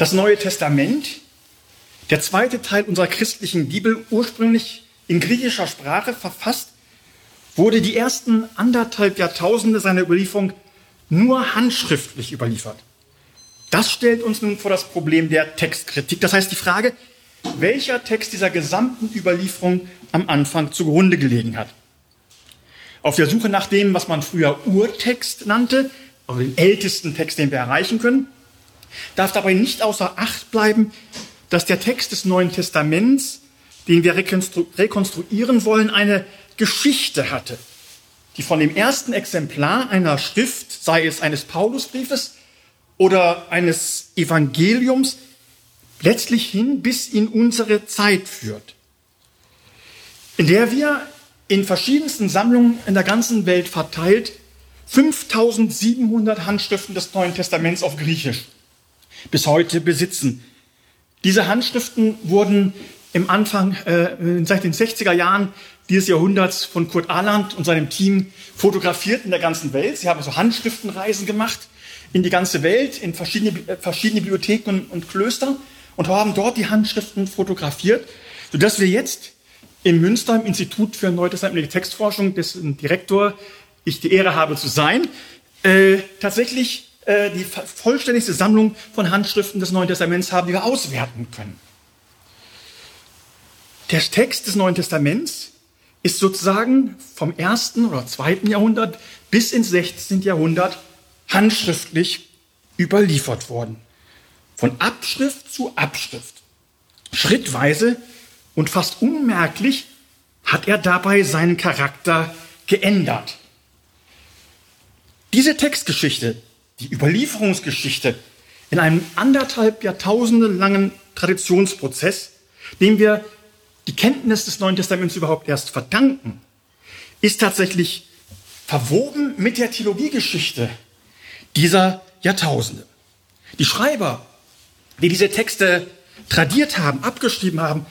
Das Neue Testament, der zweite Teil unserer christlichen Bibel, ursprünglich in griechischer Sprache verfasst, wurde die ersten anderthalb Jahrtausende seiner Überlieferung nur handschriftlich überliefert. Das stellt uns nun vor das Problem der Textkritik. Das heißt die Frage, welcher Text dieser gesamten Überlieferung am Anfang zugrunde gelegen hat. Auf der Suche nach dem, was man früher Urtext nannte, also den ältesten Text, den wir erreichen können, darf dabei nicht außer Acht bleiben, dass der Text des Neuen Testaments, den wir rekonstru rekonstruieren wollen, eine Geschichte hatte, die von dem ersten Exemplar einer Schrift, sei es eines Paulusbriefes oder eines Evangeliums, letztlich hin bis in unsere Zeit führt, in der wir in verschiedensten Sammlungen in der ganzen Welt verteilt 5700 Handschriften des Neuen Testaments auf Griechisch bis heute besitzen. Diese Handschriften wurden im Anfang, äh, seit den 60er Jahren dieses Jahrhunderts von Kurt Ahland und seinem Team fotografiert in der ganzen Welt. Sie haben also Handschriftenreisen gemacht in die ganze Welt, in verschiedene, äh, verschiedene Bibliotheken und, und Klöster und haben dort die Handschriften fotografiert, sodass wir jetzt in Münster im Institut für neutestamentliche Textforschung, dessen Direktor ich die Ehre habe zu sein, äh, tatsächlich äh, die vollständigste Sammlung von Handschriften des Neuen Testaments haben, die wir auswerten können. Der Text des Neuen Testaments ist sozusagen vom ersten oder zweiten Jahrhundert bis ins 16. Jahrhundert handschriftlich überliefert worden. Von Abschrift zu Abschrift. Schrittweise und fast unmerklich hat er dabei seinen Charakter geändert. Diese Textgeschichte, die Überlieferungsgeschichte in einem anderthalb Jahrtausende langen Traditionsprozess, dem wir die Kenntnis des Neuen Testaments überhaupt erst verdanken, ist tatsächlich verwoben mit der Theologiegeschichte dieser Jahrtausende. Die Schreiber die diese Texte tradiert haben, abgeschrieben haben,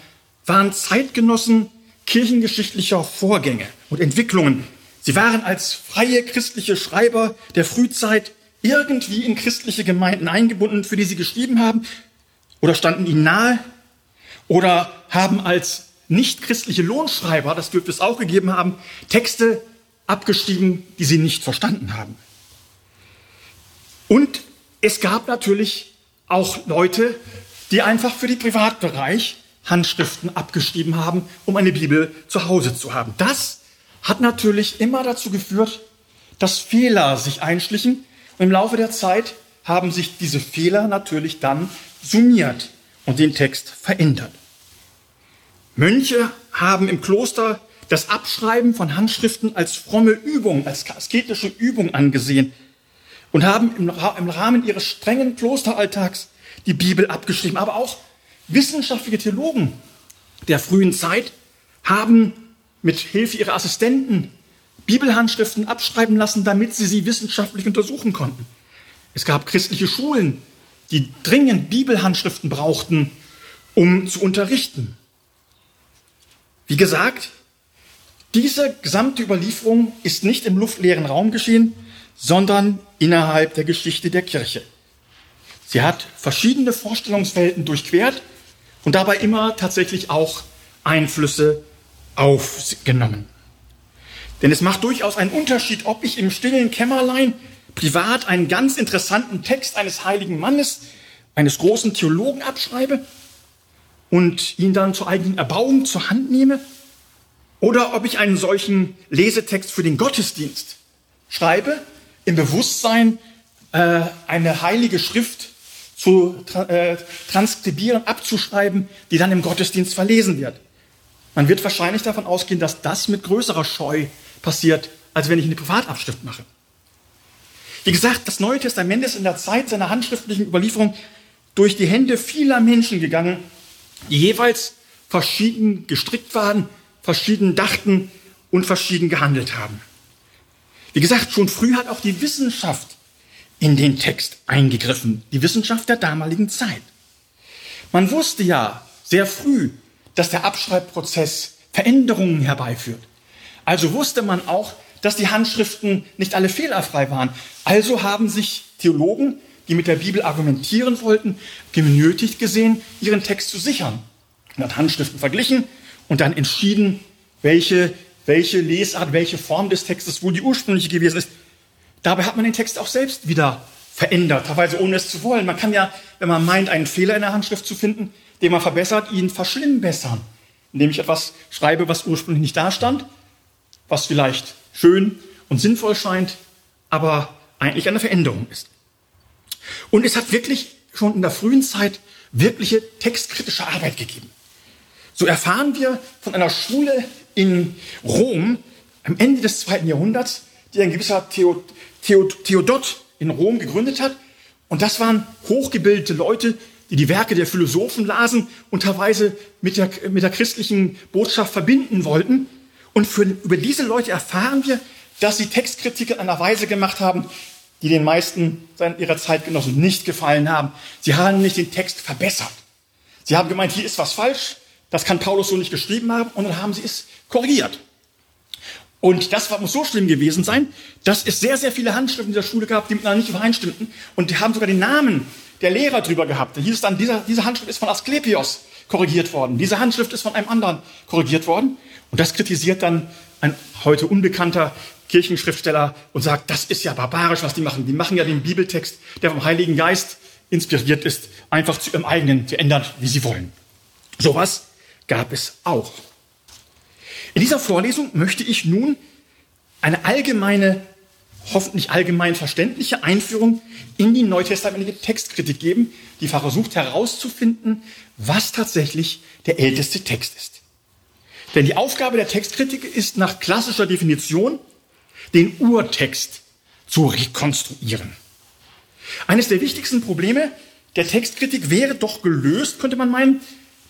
waren Zeitgenossen kirchengeschichtlicher Vorgänge und Entwicklungen. Sie waren als freie christliche Schreiber der Frühzeit irgendwie in christliche Gemeinden eingebunden, für die sie geschrieben haben oder standen ihnen nahe oder haben als nicht christliche Lohnschreiber, das dürfte es auch gegeben haben, Texte abgeschrieben, die sie nicht verstanden haben. Und es gab natürlich auch Leute, die einfach für den Privatbereich Handschriften abgeschrieben haben, um eine Bibel zu Hause zu haben. Das hat natürlich immer dazu geführt, dass Fehler sich einschlichen im Laufe der Zeit haben sich diese Fehler natürlich dann summiert und den Text verändert. Mönche haben im Kloster das Abschreiben von Handschriften als fromme Übung, als asketische Übung angesehen und haben im, Rahmen ihres strengen Klosteralltags die Bibel abgeschrieben. Aber auch wissenschaftliche Theologen der frühen Zeit haben mit Hilfe ihrer Assistenten Bibelhandschriften abschreiben lassen, damit sie sie wissenschaftlich untersuchen konnten. Es gab christliche Schulen, die dringend Bibelhandschriften brauchten, um zu unterrichten. Wie gesagt, diese gesamte Überlieferung ist nicht im luftleeren Raum geschehen, sondern innerhalb der Geschichte der Kirche. Sie hat verschiedene Vorstellungswelten durchquert und dabei immer tatsächlich auch Einflüsse aufgenommen. Denn es macht durchaus einen Unterschied, ob ich im stillen Kämmerlein privat einen ganz interessanten Text eines heiligen Mannes, eines großen Theologen abschreibe und ihn dann zur eigenen Erbauung zur Hand nehme, oder ob ich einen solchen Lesetext für den Gottesdienst schreibe im Bewusstsein, äh, eine heilige Schrift zu äh, transkribieren, abzuschreiben, die dann im Gottesdienst verlesen wird. Man wird wahrscheinlich davon ausgehen, dass das mit größerer Scheu passiert, als wenn ich eine Privatabschrift mache. Wie gesagt, das Neue Testament ist in der Zeit seiner handschriftlichen Überlieferung durch die Hände vieler Menschen gegangen, die jeweils verschieden gestrickt waren, verschieden dachten und verschieden gehandelt haben. Wie gesagt, schon früh hat auch die Wissenschaft in den Text eingegriffen, die Wissenschaft der damaligen Zeit. Man wusste ja sehr früh, dass der Abschreibprozess Veränderungen herbeiführt. Also wusste man auch, dass die Handschriften nicht alle fehlerfrei waren. Also haben sich Theologen die mit der Bibel argumentieren wollten, genötigt gesehen, ihren Text zu sichern. Und hat Handschriften verglichen und dann entschieden, welche, welche Lesart, welche Form des Textes wohl die ursprüngliche gewesen ist. Dabei hat man den Text auch selbst wieder verändert, teilweise ohne es zu wollen. Man kann ja, wenn man meint, einen Fehler in der Handschrift zu finden, den man verbessert, ihn verschlimmbessern. Indem ich etwas schreibe, was ursprünglich nicht da stand, was vielleicht schön und sinnvoll scheint, aber eigentlich eine Veränderung ist. Und es hat wirklich schon in der frühen Zeit wirkliche textkritische Arbeit gegeben. So erfahren wir von einer Schule in Rom am Ende des zweiten Jahrhunderts, die ein gewisser Theo, Theo, Theodot in Rom gegründet hat. Und das waren hochgebildete Leute, die die Werke der Philosophen lasen und teilweise mit der, mit der christlichen Botschaft verbinden wollten. Und für, über diese Leute erfahren wir, dass sie Textkritik in einer Weise gemacht haben, die den meisten ihrer Zeitgenossen nicht gefallen haben. Sie haben nicht den Text verbessert. Sie haben gemeint, hier ist was falsch, das kann Paulus so nicht geschrieben haben, und dann haben sie es korrigiert. Und das muss so schlimm gewesen sein, dass es sehr, sehr viele Handschriften in der Schule gab, die miteinander nicht übereinstimmten. Und die haben sogar den Namen der Lehrer drüber gehabt. Da hieß es dann, dieser, diese Handschrift ist von Asklepios korrigiert worden. Diese Handschrift ist von einem anderen korrigiert worden. Und das kritisiert dann ein heute unbekannter Kirchenschriftsteller und sagt, das ist ja barbarisch, was die machen. Die machen ja den Bibeltext, der vom Heiligen Geist inspiriert ist, einfach zu ihrem eigenen zu ändern, wie sie wollen. Sowas gab es auch. In dieser Vorlesung möchte ich nun eine allgemeine, hoffentlich allgemein verständliche Einführung in die neutestamentliche Textkritik geben, die versucht herauszufinden, was tatsächlich der älteste Text ist. Denn die Aufgabe der Textkritik ist nach klassischer Definition, den Urtext zu rekonstruieren. Eines der wichtigsten Probleme der Textkritik wäre doch gelöst, könnte man meinen,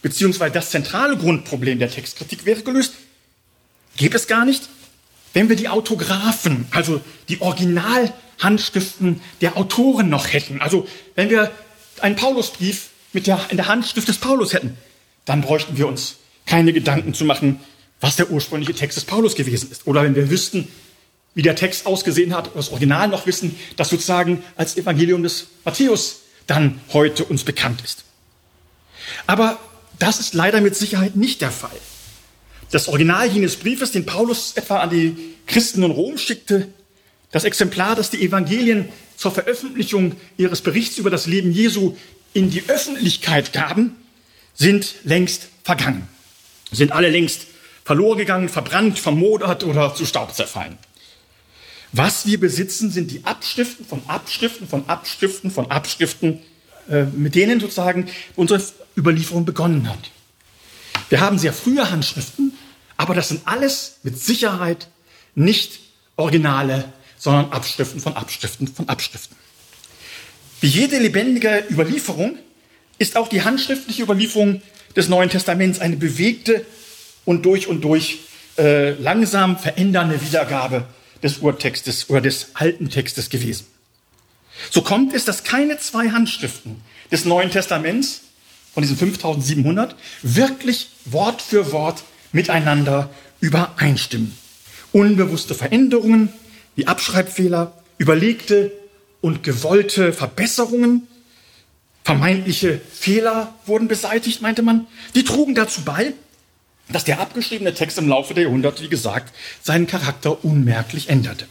beziehungsweise das zentrale Grundproblem der Textkritik wäre gelöst, Gäbe es gar nicht, wenn wir die Autographen, also die Originalhandschriften der Autoren noch hätten. Also wenn wir einen Paulusbrief mit der, in der Handschrift des Paulus hätten, dann bräuchten wir uns keine Gedanken zu machen, was der ursprüngliche Text des Paulus gewesen ist. Oder wenn wir wüssten, wie der Text ausgesehen hat, das Original noch wissen, das sozusagen als Evangelium des Matthäus dann heute uns bekannt ist. Aber das ist leider mit Sicherheit nicht der Fall. Das Original jenes Briefes, den Paulus etwa an die Christen in Rom schickte, das Exemplar, das die Evangelien zur Veröffentlichung ihres Berichts über das Leben Jesu in die Öffentlichkeit gaben, sind längst vergangen, sind alle längst verloren gegangen, verbrannt, vermodert oder zu Staub zerfallen. Was wir besitzen, sind die Abschriften von Abschriften von Abschriften von Abschriften, äh, mit denen sozusagen unsere Überlieferung begonnen hat. Wir haben sehr frühe Handschriften, aber das sind alles mit Sicherheit nicht Originale, sondern Abschriften von Abschriften von Abschriften. Wie jede lebendige Überlieferung ist auch die handschriftliche Überlieferung des Neuen Testaments eine bewegte und durch und durch äh, langsam verändernde Wiedergabe des Urtextes oder des alten Textes gewesen. So kommt es, dass keine zwei Handschriften des Neuen Testaments von diesen 5700 wirklich Wort für Wort miteinander übereinstimmen. Unbewusste Veränderungen wie Abschreibfehler, überlegte und gewollte Verbesserungen, vermeintliche Fehler wurden beseitigt, meinte man. Die trugen dazu bei, dass der abgeschriebene Text im Laufe der Jahrhunderte, wie gesagt, seinen Charakter unmerklich änderte.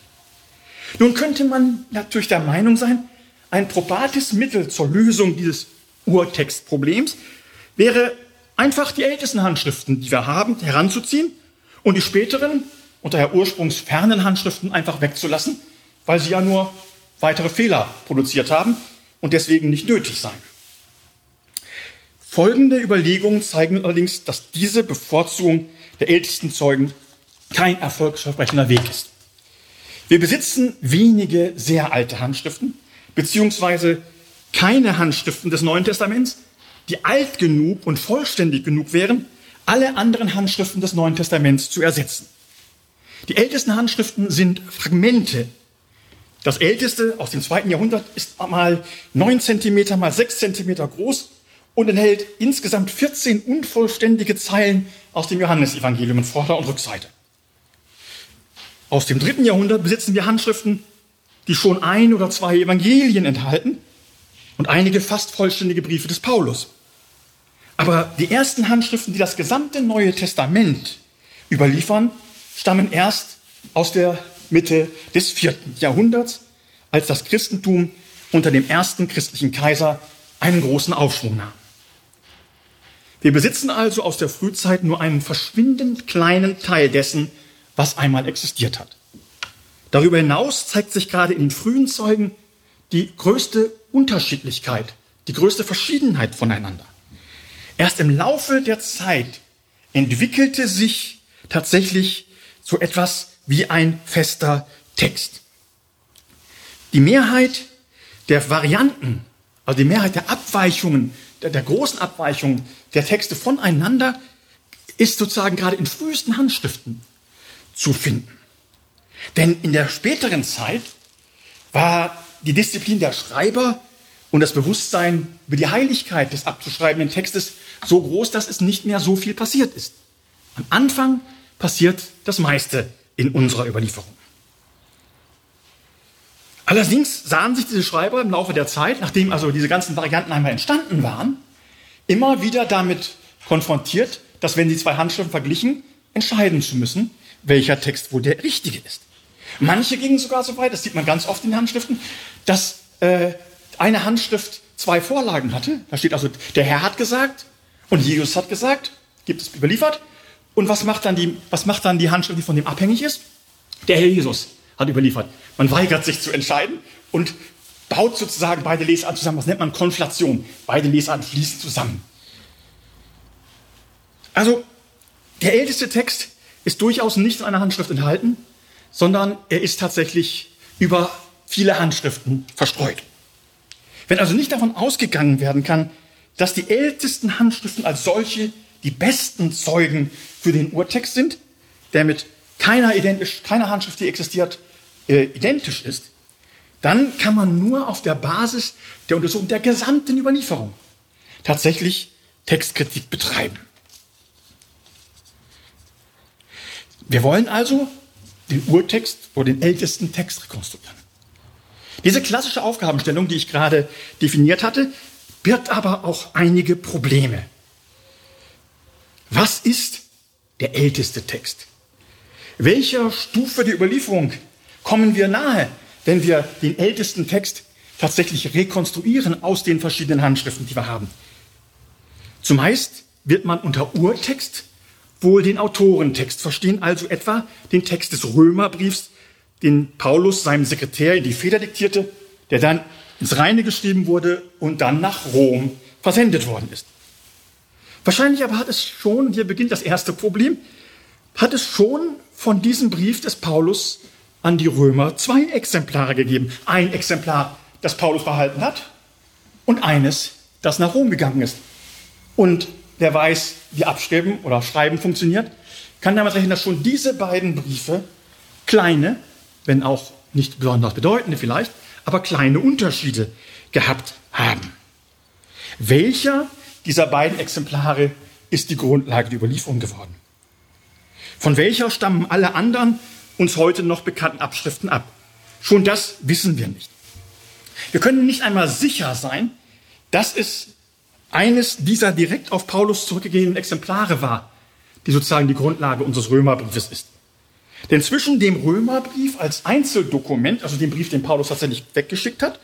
Nun könnte man natürlich der Meinung sein, ein probates Mittel zur Lösung dieses Urtextproblems wäre einfach die ältesten Handschriften, die wir haben, heranzuziehen und die späteren und daher ursprungsfernen Handschriften einfach wegzulassen, weil sie ja nur weitere Fehler produziert haben und deswegen nicht nötig seien. Folgende Überlegungen zeigen allerdings, dass diese Bevorzugung der ältesten Zeugen kein erfolgsversprechender Weg ist. Wir besitzen wenige sehr alte Handschriften, beziehungsweise keine Handschriften des Neuen Testaments, die alt genug und vollständig genug wären, alle anderen Handschriften des Neuen Testaments zu ersetzen. Die ältesten Handschriften sind Fragmente. Das älteste aus dem zweiten Jahrhundert ist mal neun Zentimeter mal sechs Zentimeter groß und enthält insgesamt 14 unvollständige Zeilen aus dem Johannesevangelium in Vorder- und Rückseite. Aus dem dritten Jahrhundert besitzen wir Handschriften, die schon ein oder zwei Evangelien enthalten und einige fast vollständige Briefe des Paulus. Aber die ersten Handschriften, die das gesamte Neue Testament überliefern, stammen erst aus der Mitte des vierten Jahrhunderts, als das Christentum unter dem ersten christlichen Kaiser einen großen Aufschwung nahm. Wir besitzen also aus der Frühzeit nur einen verschwindend kleinen Teil dessen, was einmal existiert hat. Darüber hinaus zeigt sich gerade in den frühen Zeugen die größte Unterschiedlichkeit, die größte Verschiedenheit voneinander. Erst im Laufe der Zeit entwickelte sich tatsächlich so etwas wie ein fester Text. Die Mehrheit der Varianten, also die Mehrheit der Abweichungen, der, der großen Abweichungen der Texte voneinander ist sozusagen gerade in frühesten Handschriften zu finden. Denn in der späteren Zeit war die Disziplin der Schreiber und das Bewusstsein über die Heiligkeit des abzuschreibenden Textes so groß, dass es nicht mehr so viel passiert ist. Am Anfang passiert das meiste in unserer Überlieferung. Allerdings sahen sich diese Schreiber im Laufe der Zeit, nachdem also diese ganzen Varianten einmal entstanden waren, immer wieder damit konfrontiert, dass wenn sie zwei Handschriften verglichen, entscheiden zu müssen, welcher Text wohl der richtige ist. Manche gingen sogar so weit, das sieht man ganz oft in Handschriften, dass äh, eine Handschrift zwei Vorlagen hatte. Da steht also, der Herr hat gesagt und Jesus hat gesagt, gibt es überliefert. Und was macht dann die, was macht dann die Handschrift, die von dem abhängig ist? Der Herr Jesus hat überliefert. Man weigert sich zu entscheiden und baut sozusagen beide Lesarten zusammen. Was nennt man Konflation? Beide Lesarten fließen zusammen. Also, der älteste Text ist durchaus nicht in einer Handschrift enthalten, sondern er ist tatsächlich über viele Handschriften verstreut. Wenn also nicht davon ausgegangen werden kann, dass die ältesten Handschriften als solche die besten Zeugen für den Urtext sind, der mit keiner, identisch, keiner Handschrift, die existiert, äh, identisch ist, dann kann man nur auf der Basis der Untersuchung der gesamten Überlieferung tatsächlich Textkritik betreiben. Wir wollen also den Urtext oder den ältesten Text rekonstruieren. Diese klassische Aufgabenstellung, die ich gerade definiert hatte, birgt aber auch einige Probleme. Was ist der älteste Text? Welcher Stufe der Überlieferung kommen wir nahe, wenn wir den ältesten Text tatsächlich rekonstruieren aus den verschiedenen Handschriften, die wir haben? Zumeist wird man unter Urtext wohl den Autorentext verstehen, also etwa den Text des Römerbriefs, den Paulus seinem Sekretär in die Feder diktierte, der dann ins Reine geschrieben wurde und dann nach Rom versendet worden ist. Wahrscheinlich aber hat es schon, hier beginnt das erste Problem, hat es schon von diesem Brief des Paulus an die Römer zwei Exemplare gegeben. Ein Exemplar, das Paulus behalten hat und eines, das nach Rom gegangen ist. Und wer weiß, wie Abschreiben oder Schreiben funktioniert, kann damit rechnen, dass schon diese beiden Briefe kleine, wenn auch nicht besonders bedeutende vielleicht, aber kleine Unterschiede gehabt haben. Welcher dieser beiden Exemplare ist die Grundlage der Überlieferung geworden? Von welcher stammen alle anderen uns heute noch bekannten Abschriften ab? Schon das wissen wir nicht. Wir können nicht einmal sicher sein, dass es eines dieser direkt auf Paulus zurückgegebenen Exemplare war, die sozusagen die Grundlage unseres Römerbriefes ist. Denn zwischen dem Römerbrief als Einzeldokument, also dem Brief, den Paulus tatsächlich weggeschickt hat,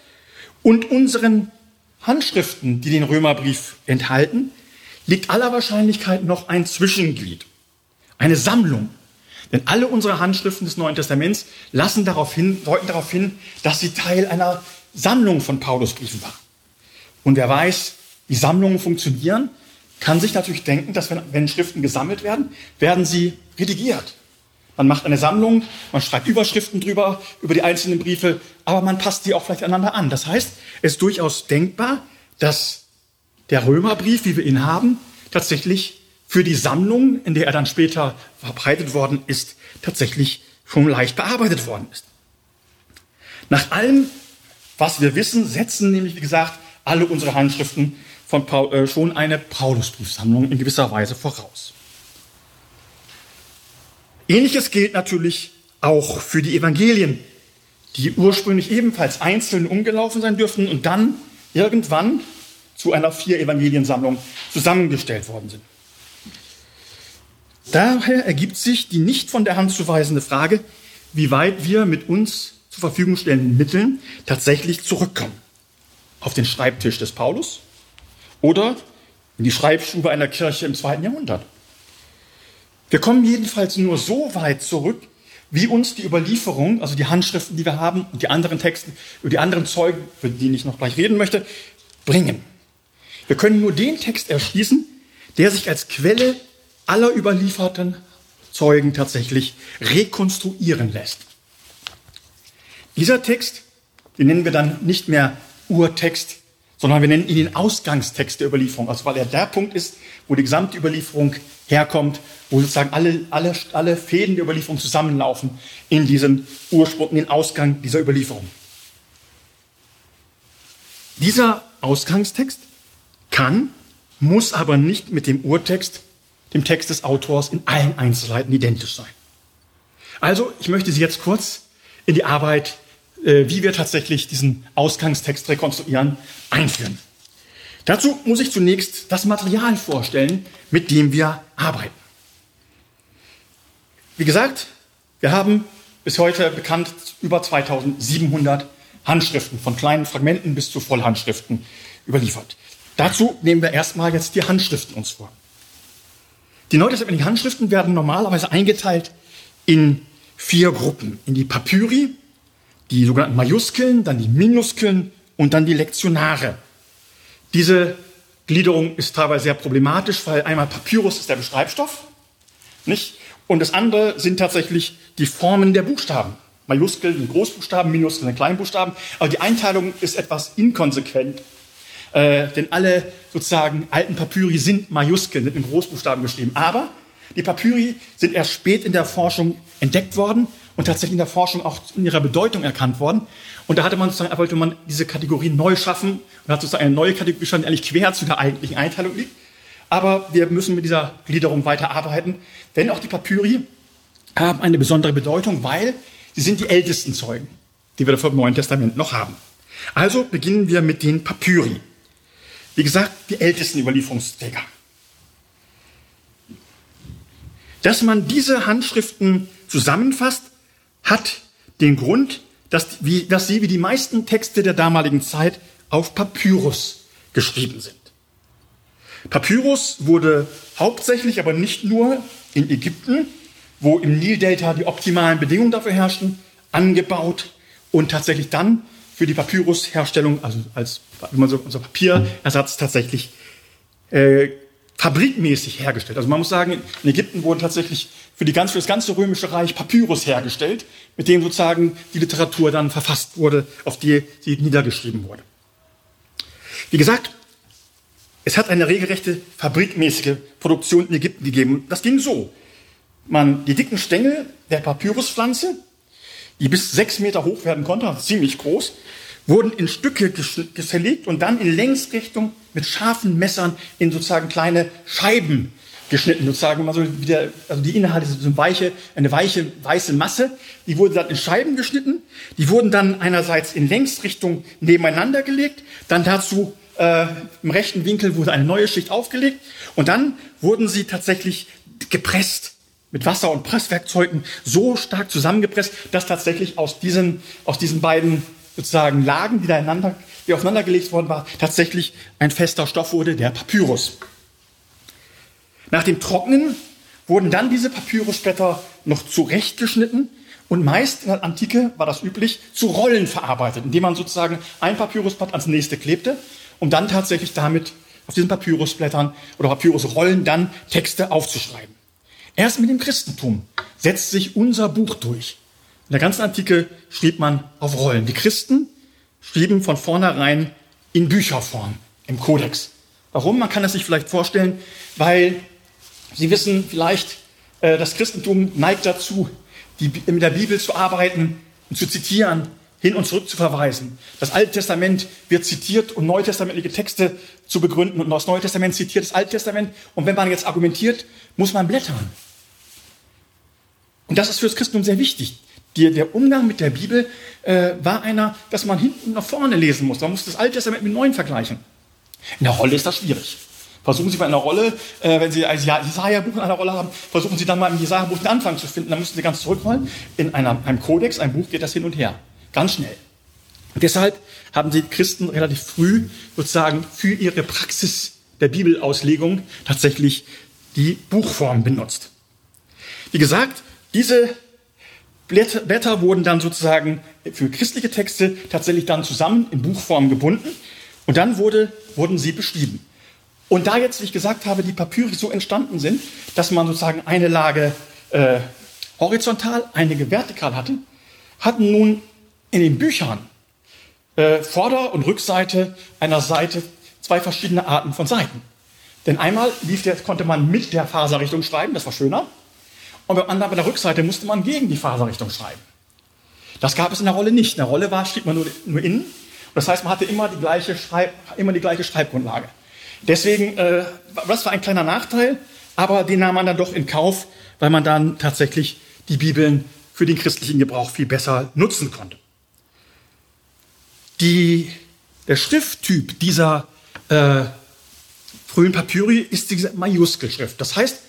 und unseren Handschriften, die den Römerbrief enthalten, liegt aller Wahrscheinlichkeit noch ein Zwischenglied, eine Sammlung. Denn alle unsere Handschriften des Neuen Testaments lassen darauf hin, deuten darauf hin, dass sie Teil einer Sammlung von Paulusbriefen waren. Und wer weiß, wie Sammlungen funktionieren, kann sich natürlich denken, dass wenn, wenn Schriften gesammelt werden, werden sie redigiert. Man macht eine Sammlung, man schreibt Überschriften drüber, über die einzelnen Briefe, aber man passt die auch vielleicht einander an. Das heißt, es ist durchaus denkbar, dass der Römerbrief, wie wir ihn haben, tatsächlich für die Sammlung, in der er dann später verbreitet worden ist, tatsächlich schon leicht bearbeitet worden ist. Nach allem, was wir wissen, setzen nämlich, wie gesagt, alle unsere Handschriften von Paul, äh, schon eine Paulusbriefsammlung in gewisser Weise voraus. Ähnliches gilt natürlich auch für die Evangelien, die ursprünglich ebenfalls einzeln umgelaufen sein dürften und dann irgendwann zu einer vier Evangeliensammlung zusammengestellt worden sind. Daher ergibt sich die nicht von der Hand zu weisende Frage, wie weit wir mit uns zur Verfügung stellenden Mitteln tatsächlich zurückkommen. Auf den Schreibtisch des Paulus oder in die Schreibstube einer Kirche im zweiten Jahrhundert. Wir kommen jedenfalls nur so weit zurück, wie uns die Überlieferung, also die Handschriften, die wir haben und die anderen Texte, über die anderen Zeugen, für die ich noch gleich reden möchte, bringen. Wir können nur den Text erschließen, der sich als Quelle aller überlieferten Zeugen tatsächlich rekonstruieren lässt. Dieser Text, den nennen wir dann nicht mehr Urtext, sondern wir nennen ihn den Ausgangstext der Überlieferung, also weil er der Punkt ist, wo die gesamte Überlieferung herkommt, wo sozusagen alle, alle, alle Fäden der Überlieferung zusammenlaufen in diesen Ursprung, in den Ausgang dieser Überlieferung. Dieser Ausgangstext kann, muss aber nicht mit dem Urtext, dem Text des Autors in allen Einzelheiten identisch sein. Also, ich möchte Sie jetzt kurz in die Arbeit, äh, wie wir tatsächlich diesen Ausgangstext rekonstruieren, einführen. Dazu muss ich zunächst das Material vorstellen, mit dem wir arbeiten. Wie gesagt, wir haben bis heute bekannt über 2700 Handschriften, von kleinen Fragmenten bis zu Vollhandschriften überliefert. Dazu nehmen wir erstmal jetzt die Handschriften uns vor. Die neutestamentlichen Handschriften werden normalerweise eingeteilt in vier Gruppen. In die Papyri, die sogenannten Majuskeln, dann die Minuskeln und dann die Lektionare. Diese Gliederung ist teilweise sehr problematisch, weil einmal Papyrus ist der Beschreibstoff, nicht? Und das andere sind tatsächlich die Formen der Buchstaben. Majuskeln sind Großbuchstaben, Minuskeln sind Kleinbuchstaben. Aber die Einteilung ist etwas inkonsequent, äh, denn alle sozusagen alten Papyri sind Majuskeln, sind in Großbuchstaben geschrieben. Aber die Papyri sind erst spät in der Forschung entdeckt worden und tatsächlich in der Forschung auch in ihrer Bedeutung erkannt worden. Und da hatte man sozusagen, wollte man diese Kategorie neu schaffen und hat sozusagen eine neue Kategorie geschaffen, die eigentlich quer zu der eigentlichen Einteilung liegt. Aber wir müssen mit dieser Gliederung weiter arbeiten, denn auch die Papyri haben eine besondere Bedeutung, weil sie sind die ältesten Zeugen, die wir vom Neuen Testament noch haben. Also beginnen wir mit den Papyri. Wie gesagt, die ältesten Überlieferungsträger. Dass man diese Handschriften zusammenfasst, hat den Grund, dass, wie, dass sie wie die meisten Texte der damaligen Zeit auf Papyrus geschrieben sind. Papyrus wurde hauptsächlich, aber nicht nur in Ägypten, wo im Nildelta die optimalen Bedingungen dafür herrschten, angebaut und tatsächlich dann für die Papyrusherstellung, also als wie man so, unser Papierersatz tatsächlich äh, fabrikmäßig hergestellt. Also man muss sagen, in Ägypten wurden tatsächlich für, die ganz, für das ganze römische Reich Papyrus hergestellt, mit dem sozusagen die Literatur dann verfasst wurde, auf die sie niedergeschrieben wurde. Wie gesagt, es hat eine regelrechte fabrikmäßige Produktion in Ägypten gegeben. Das ging so. Man, die dicken Stängel der Papyruspflanze, die bis sechs Meter hoch werden konnten, also ziemlich groß, wurden in Stücke zerlegt und dann in Längsrichtung mit scharfen Messern in sozusagen kleine Scheiben geschnitten, sozusagen also wieder, also die Inhalte sind so weiche, eine weiche weiße Masse, die wurde dann in Scheiben geschnitten, die wurden dann einerseits in Längsrichtung nebeneinander gelegt, dann dazu äh, im rechten Winkel wurde eine neue Schicht aufgelegt. Und dann wurden sie tatsächlich gepresst mit Wasser und Presswerkzeugen so stark zusammengepresst, dass tatsächlich aus diesen, aus diesen beiden sozusagen Lagen, die, da die aufeinandergelegt worden waren, tatsächlich ein fester Stoff wurde, der Papyrus. Nach dem Trocknen wurden dann diese Papyrusblätter noch zurechtgeschnitten und meist in der Antike war das üblich, zu Rollen verarbeitet, indem man sozusagen ein Papyrusblatt ans nächste klebte, um dann tatsächlich damit auf diesen Papyrusblättern oder Papyrusrollen dann Texte aufzuschreiben. Erst mit dem Christentum setzt sich unser Buch durch. In der ganzen Antike schrieb man auf Rollen. Die Christen schrieben von vornherein in Bücherform, im Kodex. Warum? Man kann es sich vielleicht vorstellen, weil Sie wissen vielleicht, äh, das Christentum neigt dazu, die, mit der Bibel zu arbeiten und zu zitieren, hin und zurück zu verweisen. Das Alte Testament wird zitiert, um neutestamentliche Texte zu begründen. Und das Neue Testament zitiert das Alte Testament. Und wenn man jetzt argumentiert, muss man blättern. Und das ist für das Christentum sehr wichtig. Die, der Umgang mit der Bibel äh, war einer, dass man hinten nach vorne lesen muss. Man muss das Alte Testament mit dem Neuen vergleichen. In der Rolle ist das schwierig. Versuchen Sie in der Rolle, äh, wenn Sie ein Jesaja-Buch in einer Rolle haben, versuchen Sie dann mal im Jesaja-Buch den Anfang zu finden. Dann müssen Sie ganz zurückrollen. In einer, einem Kodex, ein Buch geht das hin und her. Ganz schnell. Und deshalb haben die Christen relativ früh sozusagen für ihre Praxis der Bibelauslegung tatsächlich die Buchform benutzt. Wie gesagt, diese Blätter wurden dann sozusagen für christliche Texte tatsächlich dann zusammen in Buchform gebunden und dann wurde, wurden sie beschrieben. Und da jetzt, wie ich gesagt habe, die Papyri so entstanden sind, dass man sozusagen eine Lage äh, horizontal, einige vertikal hatte, hatten nun in den Büchern äh, Vorder- und Rückseite einer Seite zwei verschiedene Arten von Seiten. Denn einmal lief der, konnte man mit der Faserrichtung schreiben, das war schöner. Und beim anderen bei der Rückseite musste man gegen die Faserrichtung schreiben. Das gab es in der Rolle nicht. In der Rolle war, schrieb man nur, nur innen. Das heißt, man hatte immer die gleiche, Schreib, immer die gleiche Schreibgrundlage. Deswegen, äh, das war ein kleiner Nachteil, aber den nahm man dann doch in Kauf, weil man dann tatsächlich die Bibeln für den christlichen Gebrauch viel besser nutzen konnte. Die, der Schrifttyp dieser äh, frühen Papyri ist diese Majuskelschrift. Das heißt,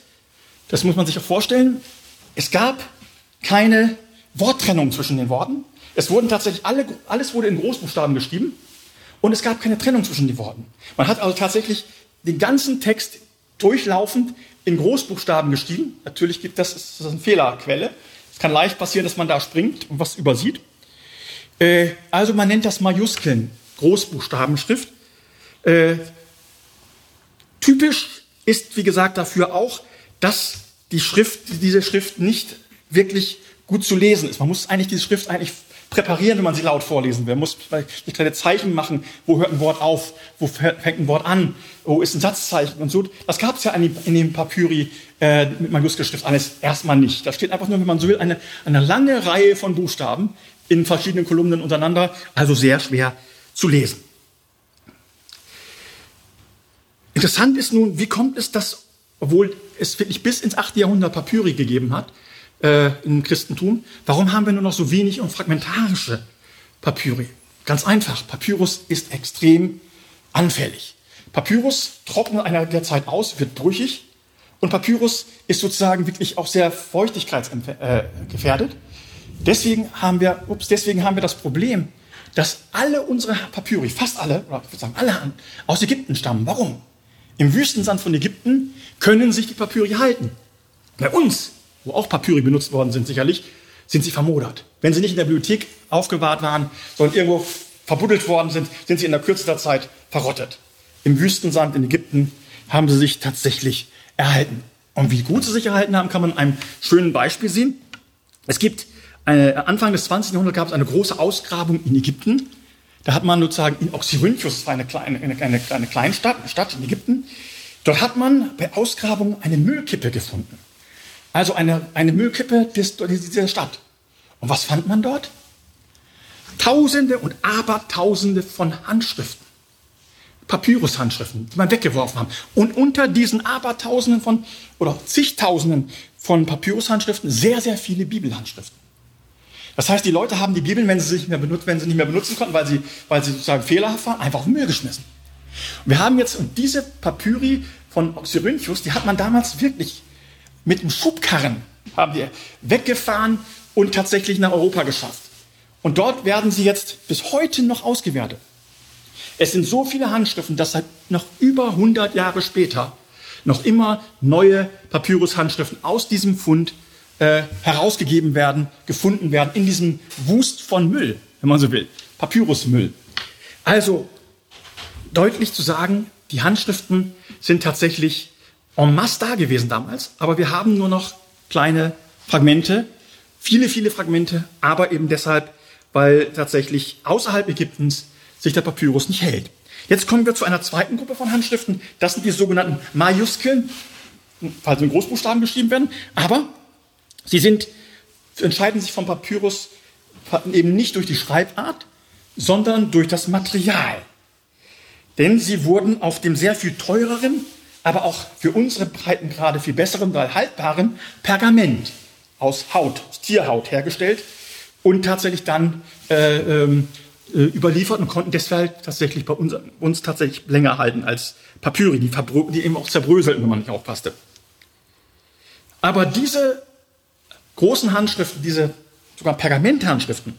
das muss man sich auch vorstellen, es gab keine Worttrennung zwischen den Worten. Es wurden tatsächlich alle, alles wurde in Großbuchstaben geschrieben und es gab keine Trennung zwischen den Worten. Man hat also tatsächlich den ganzen Text durchlaufend in Großbuchstaben geschrieben. Natürlich gibt das, das ist eine Fehlerquelle. Es kann leicht passieren, dass man da springt und was übersieht. Äh, also man nennt das Majuskeln, Großbuchstabenschrift. Äh, typisch ist, wie gesagt, dafür auch, dass die Schrift, diese Schrift nicht wirklich gut zu lesen ist. Man muss eigentlich diese Schrift eigentlich präparieren, wenn man sie laut vorlesen will. Man muss kleine Zeichen machen, wo hört ein Wort auf, wo fängt ein Wort an, wo ist ein Satzzeichen und so. Das gab es ja in dem Papyri äh, mit Majuskelschrift alles erstmal nicht. Da steht einfach nur, wenn man so will, eine, eine lange Reihe von Buchstaben in verschiedenen Kolumnen untereinander, also sehr schwer zu lesen. Interessant ist nun, wie kommt es, dass, obwohl es wirklich bis ins 8. Jahrhundert Papyri gegeben hat, äh, im Christentum, warum haben wir nur noch so wenig und fragmentarische Papyri? Ganz einfach, Papyrus ist extrem anfällig. Papyrus trocknet einer der Zeit aus, wird brüchig und Papyrus ist sozusagen wirklich auch sehr feuchtigkeitsgefährdet. Äh, deswegen haben wir, deswegen haben wir das Problem, dass alle unsere Papyri, fast alle, oder ich würde sagen alle, aus Ägypten stammen. Warum? Im Wüstensand von Ägypten können sich die Papyri halten. Bei uns wo auch Papyri benutzt worden sind sicherlich, sind sie vermodert. Wenn sie nicht in der Bibliothek aufgewahrt waren, sondern irgendwo verbuddelt worden sind, sind sie in der Kürze der Zeit verrottet. Im Wüstensand in Ägypten haben sie sich tatsächlich erhalten. Und wie gut sie sich erhalten haben, kann man in einem schönen Beispiel sehen. Es gibt eine, Anfang des 20. Jahrhunderts gab es eine große Ausgrabung in Ägypten. Da hat man sozusagen in Oxyrhynchus, das war eine kleine, eine, eine, eine Kleinstadt, eine Stadt in Ägypten. Dort hat man bei Ausgrabung eine Müllkippe gefunden. Also eine, eine Müllkippe dieser Stadt. Und was fand man dort? Tausende und Abertausende von Handschriften. Papyrus-Handschriften, die man weggeworfen haben. Und unter diesen Abertausenden von, oder zigtausenden von Papyrus-Handschriften sehr, sehr viele Bibelhandschriften. Das heißt, die Leute haben die Bibeln, wenn sie, sich nicht mehr benutzt, wenn sie nicht mehr benutzen konnten, weil sie, weil sie sozusagen fehlerhaft waren, einfach auf Müll geschmissen. Und wir haben jetzt, und diese Papyri von Oxyrhynchus, die hat man damals wirklich mit dem Schubkarren haben wir weggefahren und tatsächlich nach Europa geschafft. Und dort werden sie jetzt bis heute noch ausgewertet. Es sind so viele Handschriften, dass seit noch über 100 Jahre später noch immer neue Papyrus-Handschriften aus diesem Fund äh, herausgegeben werden, gefunden werden, in diesem Wust von Müll, wenn man so will. Papyrusmüll. Also deutlich zu sagen, die Handschriften sind tatsächlich en masse da gewesen damals, aber wir haben nur noch kleine Fragmente, viele, viele Fragmente, aber eben deshalb, weil tatsächlich außerhalb Ägyptens sich der Papyrus nicht hält. Jetzt kommen wir zu einer zweiten Gruppe von Handschriften. Das sind die sogenannten Majuskeln, falls in Großbuchstaben geschrieben werden, aber sie sind, entscheiden sich vom Papyrus eben nicht durch die Schreibart, sondern durch das Material. Denn sie wurden auf dem sehr viel teureren aber auch für unsere Breitengrade viel besseren, weil haltbaren Pergament aus Haut, aus Tierhaut hergestellt. und tatsächlich dann äh, ähm, äh, überliefert und konnten deshalb tatsächlich bei uns, uns tatsächlich länger halten als Papyri, die, die eben auch zerbröselten, wenn man nicht aufpasste. Aber diese großen Handschriften, diese sogar Pergamenthandschriften,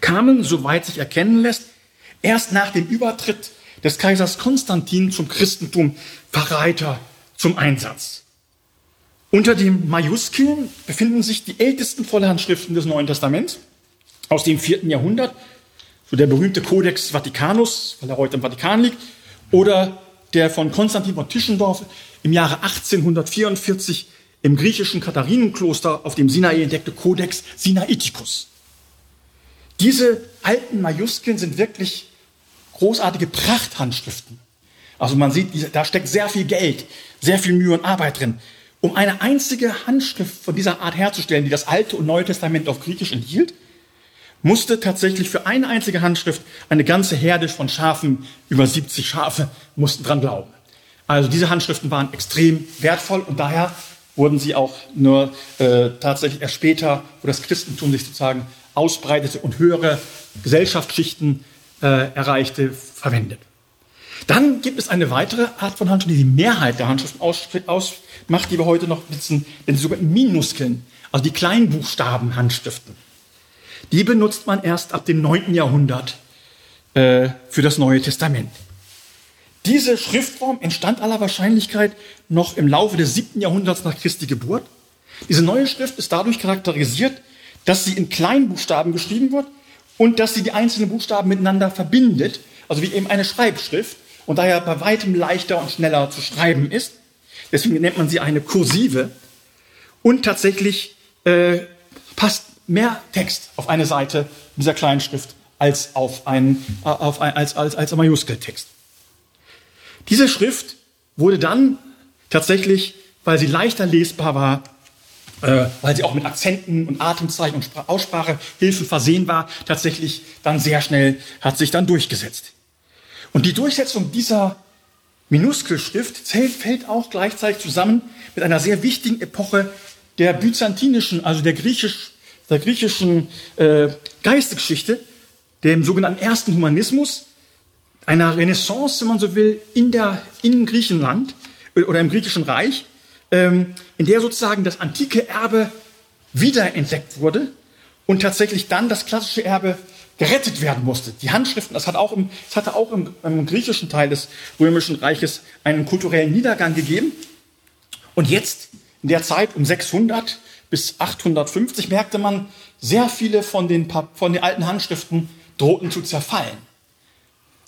kamen, soweit sich erkennen lässt, erst nach dem Übertritt des Kaisers Konstantin zum Christentum weiter zum Einsatz. Unter den Majuskeln befinden sich die ältesten Vollhandschriften des Neuen Testaments aus dem vierten Jahrhundert, so der berühmte Codex Vaticanus, weil er heute im Vatikan liegt, oder der von Konstantin von Tischendorf im Jahre 1844 im griechischen Katharinenkloster auf dem Sinai entdeckte Codex Sinaiticus. Diese alten Majuskeln sind wirklich großartige Prachthandschriften. Also man sieht, da steckt sehr viel Geld, sehr viel Mühe und Arbeit drin. Um eine einzige Handschrift von dieser Art herzustellen, die das Alte und Neue Testament auf Griechisch enthielt, musste tatsächlich für eine einzige Handschrift eine ganze Herde von Schafen, über 70 Schafe, mussten dran glauben. Also diese Handschriften waren extrem wertvoll und daher wurden sie auch nur äh, tatsächlich erst später, wo das Christentum sich sozusagen ausbreitete und höhere Gesellschaftsschichten äh, erreichte, verwendet. Dann gibt es eine weitere Art von Handschrift, die die Mehrheit der Handschriften ausmacht, die wir heute noch besitzen, den sogenannten Minuskeln, also die Kleinbuchstaben-Handschriften. Die benutzt man erst ab dem 9. Jahrhundert äh, für das Neue Testament. Diese Schriftform entstand aller Wahrscheinlichkeit noch im Laufe des 7. Jahrhunderts nach Christi Geburt. Diese neue Schrift ist dadurch charakterisiert, dass sie in Kleinbuchstaben geschrieben wird und dass sie die einzelnen Buchstaben miteinander verbindet, also wie eben eine Schreibschrift und daher bei weitem leichter und schneller zu schreiben ist. Deswegen nennt man sie eine Kursive. Und tatsächlich äh, passt mehr Text auf eine Seite dieser kleinen Schrift als auf ein, äh, auf ein, als, als, als ein Majuskeltext. Diese Schrift wurde dann tatsächlich, weil sie leichter lesbar war, äh, weil sie auch mit Akzenten und Atemzeichen und Aussprachehilfen versehen war, tatsächlich dann sehr schnell hat sich dann durchgesetzt. Und die Durchsetzung dieser Minuskelschrift fällt auch gleichzeitig zusammen mit einer sehr wichtigen Epoche der byzantinischen, also der griechisch der griechischen äh, Geistesgeschichte, dem sogenannten ersten Humanismus, einer Renaissance, wenn man so will, in, der, in Griechenland äh, oder im griechischen Reich, ähm, in der sozusagen das antike Erbe wiederentdeckt wurde und tatsächlich dann das klassische Erbe gerettet werden musste. Die Handschriften, das, hat auch im, das hatte auch im, im griechischen Teil des römischen Reiches einen kulturellen Niedergang gegeben. Und jetzt, in der Zeit um 600, bis 850 merkte man, sehr viele von den, von den alten Handschriften drohten zu zerfallen.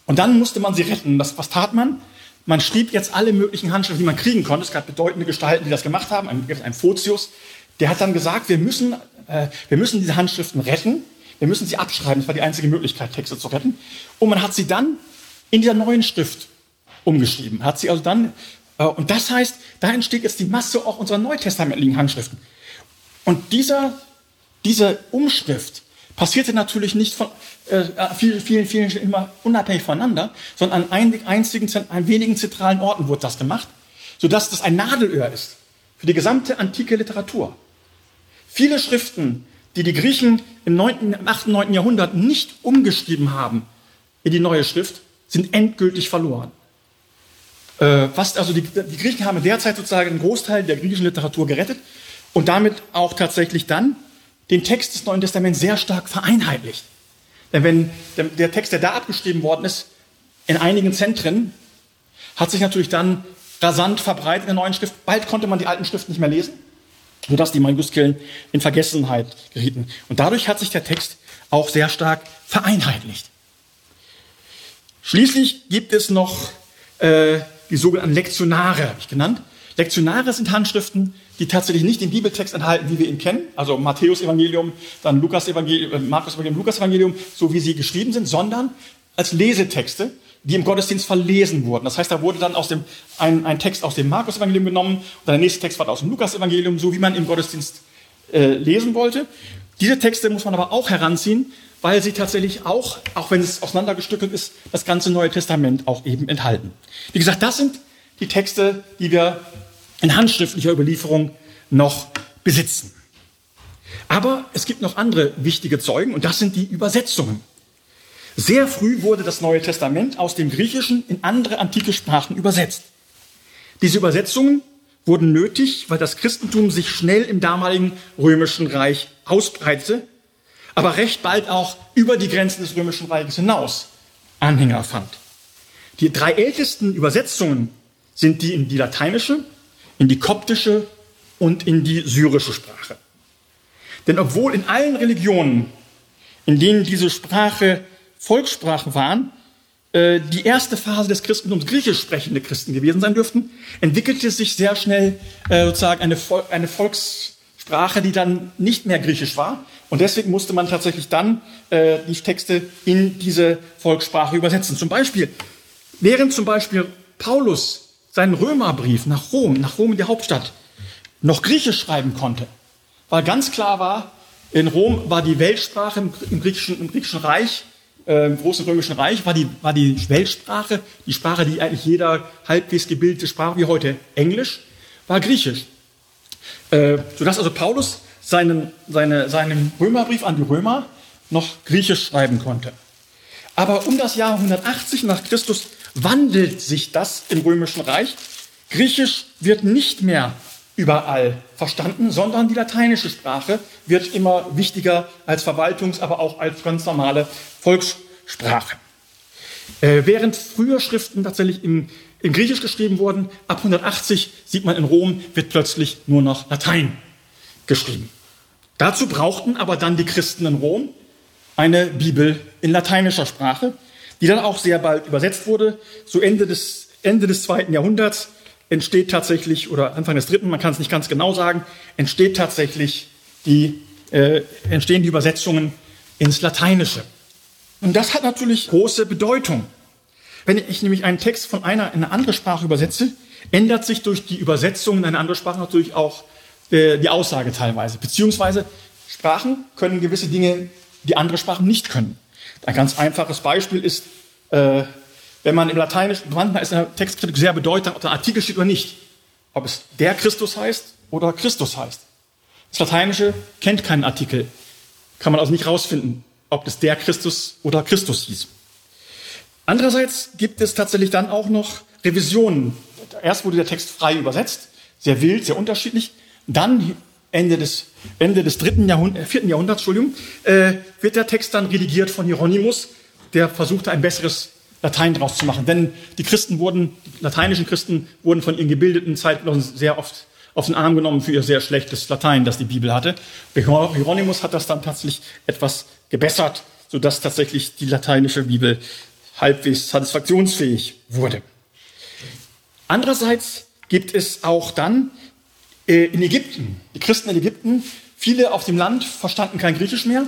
Und dann musste man sie retten. Das, was tat man? Man schrieb jetzt alle möglichen Handschriften, die man kriegen konnte. Es gab bedeutende Gestalten, die das gemacht haben. Ein, ein Photius, der hat dann gesagt, wir müssen, äh, wir müssen diese Handschriften retten. Wir müssen sie abschreiben. Das war die einzige Möglichkeit, Texte zu retten. Und man hat sie dann in dieser neuen Schrift umgeschrieben. Hat sie also dann, äh, und das heißt, da entsteht jetzt die Masse auch unserer neutestamentlichen Handschriften. Und dieser, diese Umschrift passierte natürlich nicht von äh, vielen, vielen, vielen immer unabhängig voneinander, sondern an ein, einzigen, an wenigen zentralen Orten wurde das gemacht, sodass das ein Nadelöhr ist für die gesamte antike Literatur. Viele Schriften, die die Griechen im, 9., im 8., 9. Jahrhundert nicht umgeschrieben haben in die neue Schrift, sind endgültig verloren. Äh, was, also die, die Griechen haben derzeit sozusagen einen Großteil der griechischen Literatur gerettet und damit auch tatsächlich dann den Text des Neuen Testaments sehr stark vereinheitlicht. Denn wenn der Text, der da abgeschrieben worden ist, in einigen Zentren, hat sich natürlich dann rasant verbreitet in der neuen Schrift. Bald konnte man die alten Schriften nicht mehr lesen, sodass die Majuskeln in Vergessenheit gerieten. Und dadurch hat sich der Text auch sehr stark vereinheitlicht. Schließlich gibt es noch äh, die sogenannten Lektionare, habe ich genannt. Lektionare sind Handschriften, die tatsächlich nicht den Bibeltext enthalten, wie wir ihn kennen, also Matthäus Evangelium, dann Lukas Evangelium, äh, Markus Evangelium, Lukas Evangelium, so wie sie geschrieben sind, sondern als Lesetexte, die im Gottesdienst verlesen wurden. Das heißt, da wurde dann aus dem, ein, ein Text aus dem Markus Evangelium genommen und der nächste Text war aus dem Lukas Evangelium, so wie man im Gottesdienst äh, lesen wollte. Diese Texte muss man aber auch heranziehen, weil sie tatsächlich auch, auch wenn es auseinandergestückelt ist, das ganze Neue Testament auch eben enthalten. Wie gesagt, das sind die Texte, die wir in handschriftlicher Überlieferung noch besitzen. Aber es gibt noch andere wichtige Zeugen und das sind die Übersetzungen. Sehr früh wurde das Neue Testament aus dem Griechischen in andere antike Sprachen übersetzt. Diese Übersetzungen wurden nötig, weil das Christentum sich schnell im damaligen römischen Reich ausbreitete, aber recht bald auch über die Grenzen des römischen Reiches hinaus Anhänger fand. Die drei ältesten Übersetzungen sind die in die lateinische, in die koptische und in die syrische Sprache. Denn obwohl in allen Religionen, in denen diese Sprache Volkssprache waren, äh, die erste Phase des Christentums griechisch sprechende Christen gewesen sein dürften, entwickelte sich sehr schnell äh, sozusagen eine, Volkssprache, die dann nicht mehr griechisch war. Und deswegen musste man tatsächlich dann äh, die Texte in diese Volkssprache übersetzen. Zum Beispiel, während zum Beispiel Paulus seinen Römerbrief nach Rom, nach Rom in der Hauptstadt, noch griechisch schreiben konnte, weil ganz klar war, in Rom war die Weltsprache im, im, griechischen, im griechischen Reich, äh, im großen römischen Reich, war die, war die Weltsprache, die Sprache, die eigentlich jeder halbwegs gebildete Sprache wie heute Englisch, war Griechisch. Äh, sodass also Paulus seinen, seine, seinen Römerbrief an die Römer noch Griechisch schreiben konnte. Aber um das Jahr 180 nach Christus wandelt sich das im römischen Reich. Griechisch wird nicht mehr überall verstanden, sondern die lateinische Sprache wird immer wichtiger als Verwaltungs-, aber auch als ganz normale Volkssprache. Äh, während früher Schriften tatsächlich im, im Griechisch geschrieben wurden, ab 180 sieht man in Rom, wird plötzlich nur noch Latein geschrieben. Dazu brauchten aber dann die Christen in Rom eine Bibel in lateinischer Sprache, die dann auch sehr bald übersetzt wurde. Zu Ende des, Ende des zweiten Jahrhunderts entsteht tatsächlich, oder Anfang des dritten, man kann es nicht ganz genau sagen, entsteht tatsächlich die, äh, entstehen die Übersetzungen ins Lateinische. Und das hat natürlich große Bedeutung. Wenn ich nämlich einen Text von einer in eine andere Sprache übersetze, ändert sich durch die Übersetzung in eine andere Sprache natürlich auch äh, die Aussage teilweise. Beziehungsweise Sprachen können gewisse Dinge, die andere Sprachen nicht können. Ein ganz einfaches Beispiel ist, äh, wenn man im Lateinischen, manchmal ist in der Textkritik sehr bedeutsam, ob der Artikel steht oder nicht. Ob es der Christus heißt oder Christus heißt. Das Lateinische kennt keinen Artikel. Kann man also nicht rausfinden, ob es der Christus oder Christus hieß. Andererseits gibt es tatsächlich dann auch noch Revisionen. Erst wurde der Text frei übersetzt, sehr wild, sehr unterschiedlich. Dann Ende des, Ende des dritten Jahrhundert, äh, vierten Jahrhunderts, Entschuldigung, äh, wird der Text dann redigiert von Hieronymus, der versuchte ein besseres Latein draus zu machen. Denn die Christen wurden, die lateinischen Christen wurden von ihren gebildeten Zeitgenossen sehr oft auf den Arm genommen für ihr sehr schlechtes Latein, das die Bibel hatte. Hieronymus hat das dann tatsächlich etwas gebessert, sodass tatsächlich die lateinische Bibel halbwegs satisfaktionsfähig wurde. Andererseits gibt es auch dann in Ägypten, die Christen in Ägypten, viele auf dem Land verstanden kein Griechisch mehr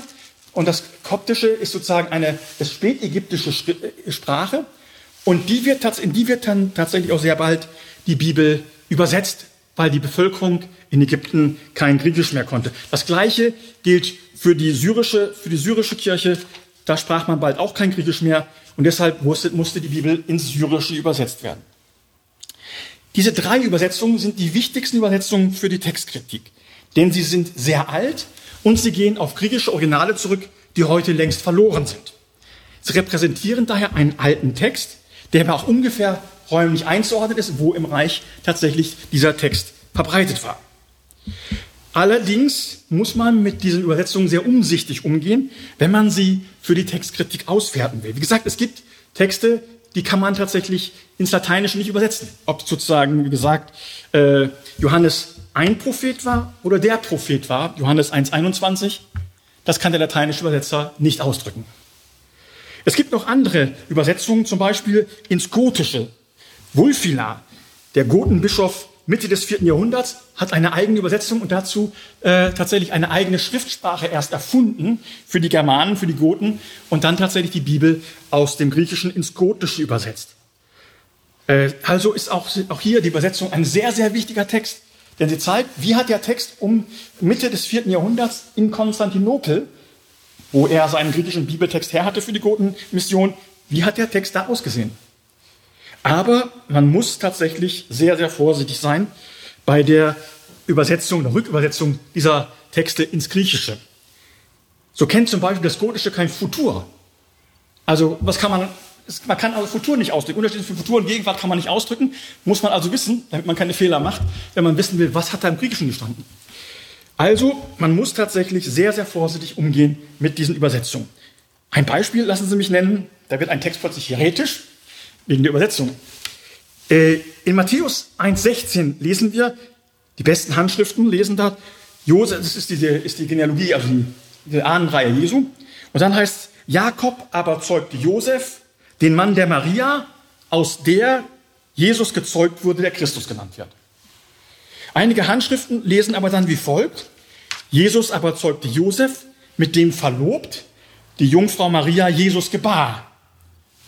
und das Koptische ist sozusagen eine das spätägyptische äh, Sprache. Und die wird, in die wird dann tatsächlich auch sehr bald die Bibel übersetzt, weil die Bevölkerung in Ägypten kein Griechisch mehr konnte. Das Gleiche gilt für die syrische, für die syrische Kirche. Da sprach man bald auch kein Griechisch mehr. Und deshalb musste, musste die Bibel ins Syrische übersetzt werden. Diese drei Übersetzungen sind die wichtigsten Übersetzungen für die Textkritik. Denn sie sind sehr alt und sie gehen auf griechische Originale zurück, die heute längst verloren sind. Sie repräsentieren daher einen alten Text, der aber auch ungefähr räumlich einzuordnen ist, wo im Reich tatsächlich dieser Text verbreitet war. Allerdings muss man mit diesen Übersetzungen sehr umsichtig umgehen, wenn man sie für die Textkritik auswerten will. Wie gesagt, es gibt Texte, die kann man tatsächlich ins Lateinische nicht übersetzen. Ob sozusagen, wie gesagt, äh, Johannes ein Prophet war oder der Prophet war, Johannes 1.21, das kann der lateinische Übersetzer nicht ausdrücken. Es gibt noch andere Übersetzungen, zum Beispiel ins Gotische. Wulfila, der Gotenbischof Mitte des vierten Jahrhunderts, hat eine eigene Übersetzung und dazu äh, tatsächlich eine eigene Schriftsprache erst erfunden für die Germanen, für die Goten und dann tatsächlich die Bibel aus dem Griechischen ins Gotische übersetzt. Äh, also ist auch, auch hier die Übersetzung ein sehr, sehr wichtiger Text. Denn sie zeigt, wie hat der Text um Mitte des vierten Jahrhunderts in Konstantinopel, wo er seinen griechischen Bibeltext her hatte für die Gotenmission, wie hat der Text da ausgesehen? Aber man muss tatsächlich sehr, sehr vorsichtig sein bei der Übersetzung, der Rückübersetzung dieser Texte ins Griechische. So kennt zum Beispiel das Gotische kein Futur. Also was kann man, man kann also Futur nicht ausdrücken. Unterschied für Futur und Gegenwart kann man nicht ausdrücken. Muss man also wissen, damit man keine Fehler macht, wenn man wissen will, was hat da im Griechischen gestanden. Also man muss tatsächlich sehr, sehr vorsichtig umgehen mit diesen Übersetzungen. Ein Beispiel lassen Sie mich nennen. Da wird ein Text plötzlich heretisch wegen der Übersetzung. Äh, in Matthäus 1,16 lesen wir, die besten Handschriften lesen da, Josef, das ist, diese, ist die Genealogie, also die, die Ahnenreihe Jesu. Und dann heißt Jakob aber zeugte Josef, den Mann der Maria, aus der Jesus gezeugt wurde, der Christus genannt wird. Einige Handschriften lesen aber dann wie folgt. Jesus aber zeugte Josef, mit dem verlobt die Jungfrau Maria Jesus gebar,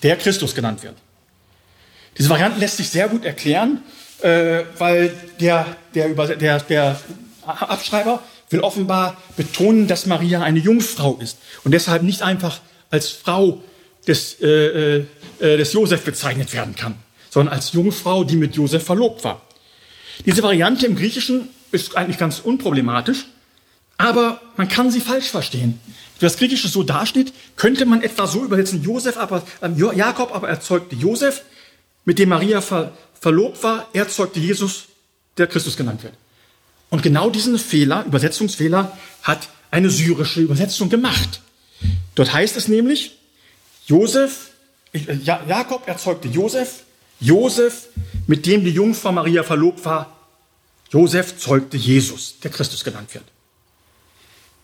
der Christus genannt wird. Diese Variante lässt sich sehr gut erklären, äh, weil der, der, der, der Abschreiber will offenbar betonen, dass Maria eine Jungfrau ist und deshalb nicht einfach als Frau des, äh, äh, äh, des Josef bezeichnet werden kann, sondern als Jungfrau, die mit Josef verlobt war. Diese Variante im Griechischen ist eigentlich ganz unproblematisch, aber man kann sie falsch verstehen. Wenn das Griechische so dasteht, könnte man etwa so übersetzen, Josef aber, äh, Jakob aber erzeugte Josef, mit dem Maria ver, verlobt war, er zeugte Jesus, der Christus genannt wird. Und genau diesen Fehler, Übersetzungsfehler, hat eine syrische Übersetzung gemacht. Dort heißt es nämlich, Josef, äh, Jakob erzeugte Josef, Josef, mit dem die Jungfrau Maria verlobt war, Josef zeugte Jesus, der Christus genannt wird.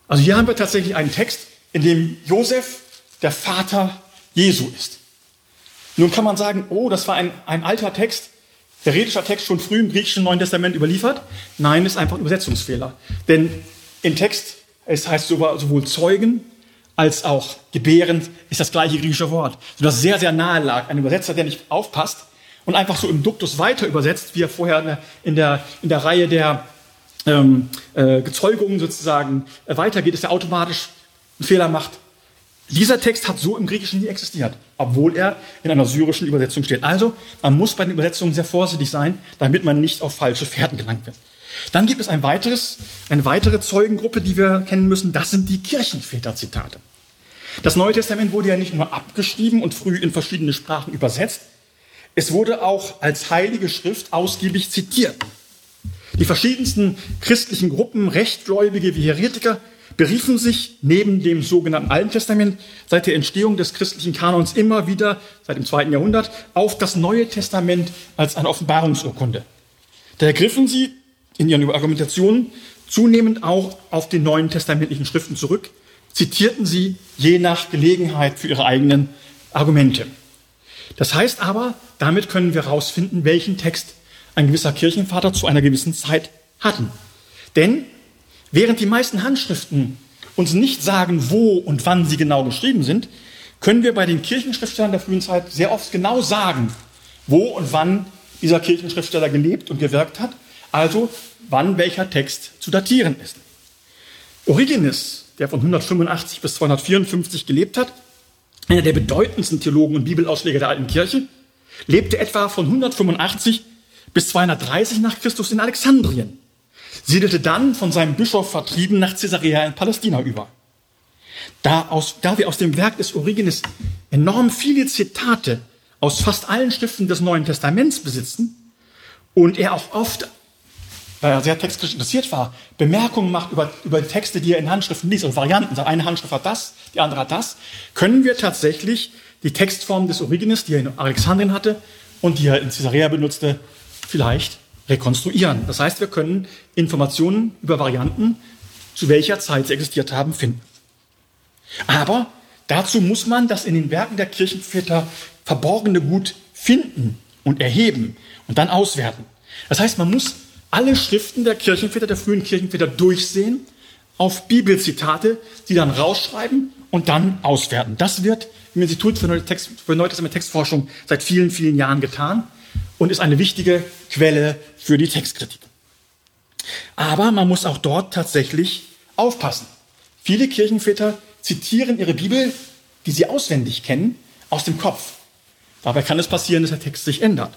Also hier haben wir tatsächlich einen Text, in dem Josef der Vater Jesu ist. Nun kann man sagen, oh, das war ein, ein alter Text, heretischer Text schon früh im griechischen Neuen Testament überliefert. Nein, ist einfach ein Übersetzungsfehler. Denn im Text, es heißt sowohl Zeugen als auch gebärend, ist das gleiche griechische Wort. Sodass sehr, sehr nahe lag. Ein Übersetzer, der nicht aufpasst und einfach so im Duktus weiter übersetzt, wie er vorher in der, in der Reihe der ähm, äh, Gezeugungen sozusagen äh, weitergeht, ist er automatisch einen Fehler macht dieser Text hat so im Griechischen nie existiert, obwohl er in einer syrischen Übersetzung steht. Also, man muss bei den Übersetzungen sehr vorsichtig sein, damit man nicht auf falsche Fährten gelangt wird. Dann gibt es ein weiteres, eine weitere Zeugengruppe, die wir kennen müssen. Das sind die Kirchenväter-Zitate. Das Neue Testament wurde ja nicht nur abgeschrieben und früh in verschiedene Sprachen übersetzt. Es wurde auch als heilige Schrift ausgiebig zitiert. Die verschiedensten christlichen Gruppen, Rechtgläubige wie Heretiker, beriefen sich neben dem sogenannten Alten Testament seit der Entstehung des christlichen Kanons immer wieder, seit dem zweiten Jahrhundert, auf das Neue Testament als eine Offenbarungsurkunde. Daher griffen sie in ihren Argumentationen zunehmend auch auf die neuen testamentlichen Schriften zurück, zitierten sie je nach Gelegenheit für ihre eigenen Argumente. Das heißt aber, damit können wir herausfinden, welchen Text ein gewisser Kirchenvater zu einer gewissen Zeit hatten. Denn Während die meisten Handschriften uns nicht sagen, wo und wann sie genau geschrieben sind, können wir bei den Kirchenschriftstellern der frühen Zeit sehr oft genau sagen, wo und wann dieser Kirchenschriftsteller gelebt und gewirkt hat, also wann welcher Text zu datieren ist. Origenes, der von 185 bis 254 gelebt hat, einer der bedeutendsten Theologen und Bibelausleger der alten Kirche, lebte etwa von 185 bis 230 nach Christus in Alexandrien siedelte dann von seinem Bischof vertrieben nach Caesarea in Palästina über. Da, aus, da wir aus dem Werk des Origenes enorm viele Zitate aus fast allen Schriften des Neuen Testaments besitzen und er auch oft, weil er sehr textkritisch interessiert war, Bemerkungen macht über, über Texte, die er in Handschriften liest, also Varianten, eine Handschrift hat das, die andere hat das, können wir tatsächlich die Textform des Origenes, die er in Alexandrien hatte und die er in Caesarea benutzte, vielleicht rekonstruieren. Das heißt, wir können Informationen über Varianten, zu welcher Zeit sie existiert haben, finden. Aber dazu muss man das in den Werken der Kirchenväter verborgene Gut finden und erheben und dann auswerten. Das heißt, man muss alle Schriften der Kirchenväter, der frühen Kirchenväter durchsehen, auf Bibelzitate, die dann rausschreiben und dann auswerten. Das wird im Institut für Neue, Text, für Neue Testament Textforschung seit vielen, vielen Jahren getan und ist eine wichtige Quelle für die Textkritik. Aber man muss auch dort tatsächlich aufpassen. Viele Kirchenväter zitieren ihre Bibel, die sie auswendig kennen, aus dem Kopf. Dabei kann es passieren, dass der Text sich ändert.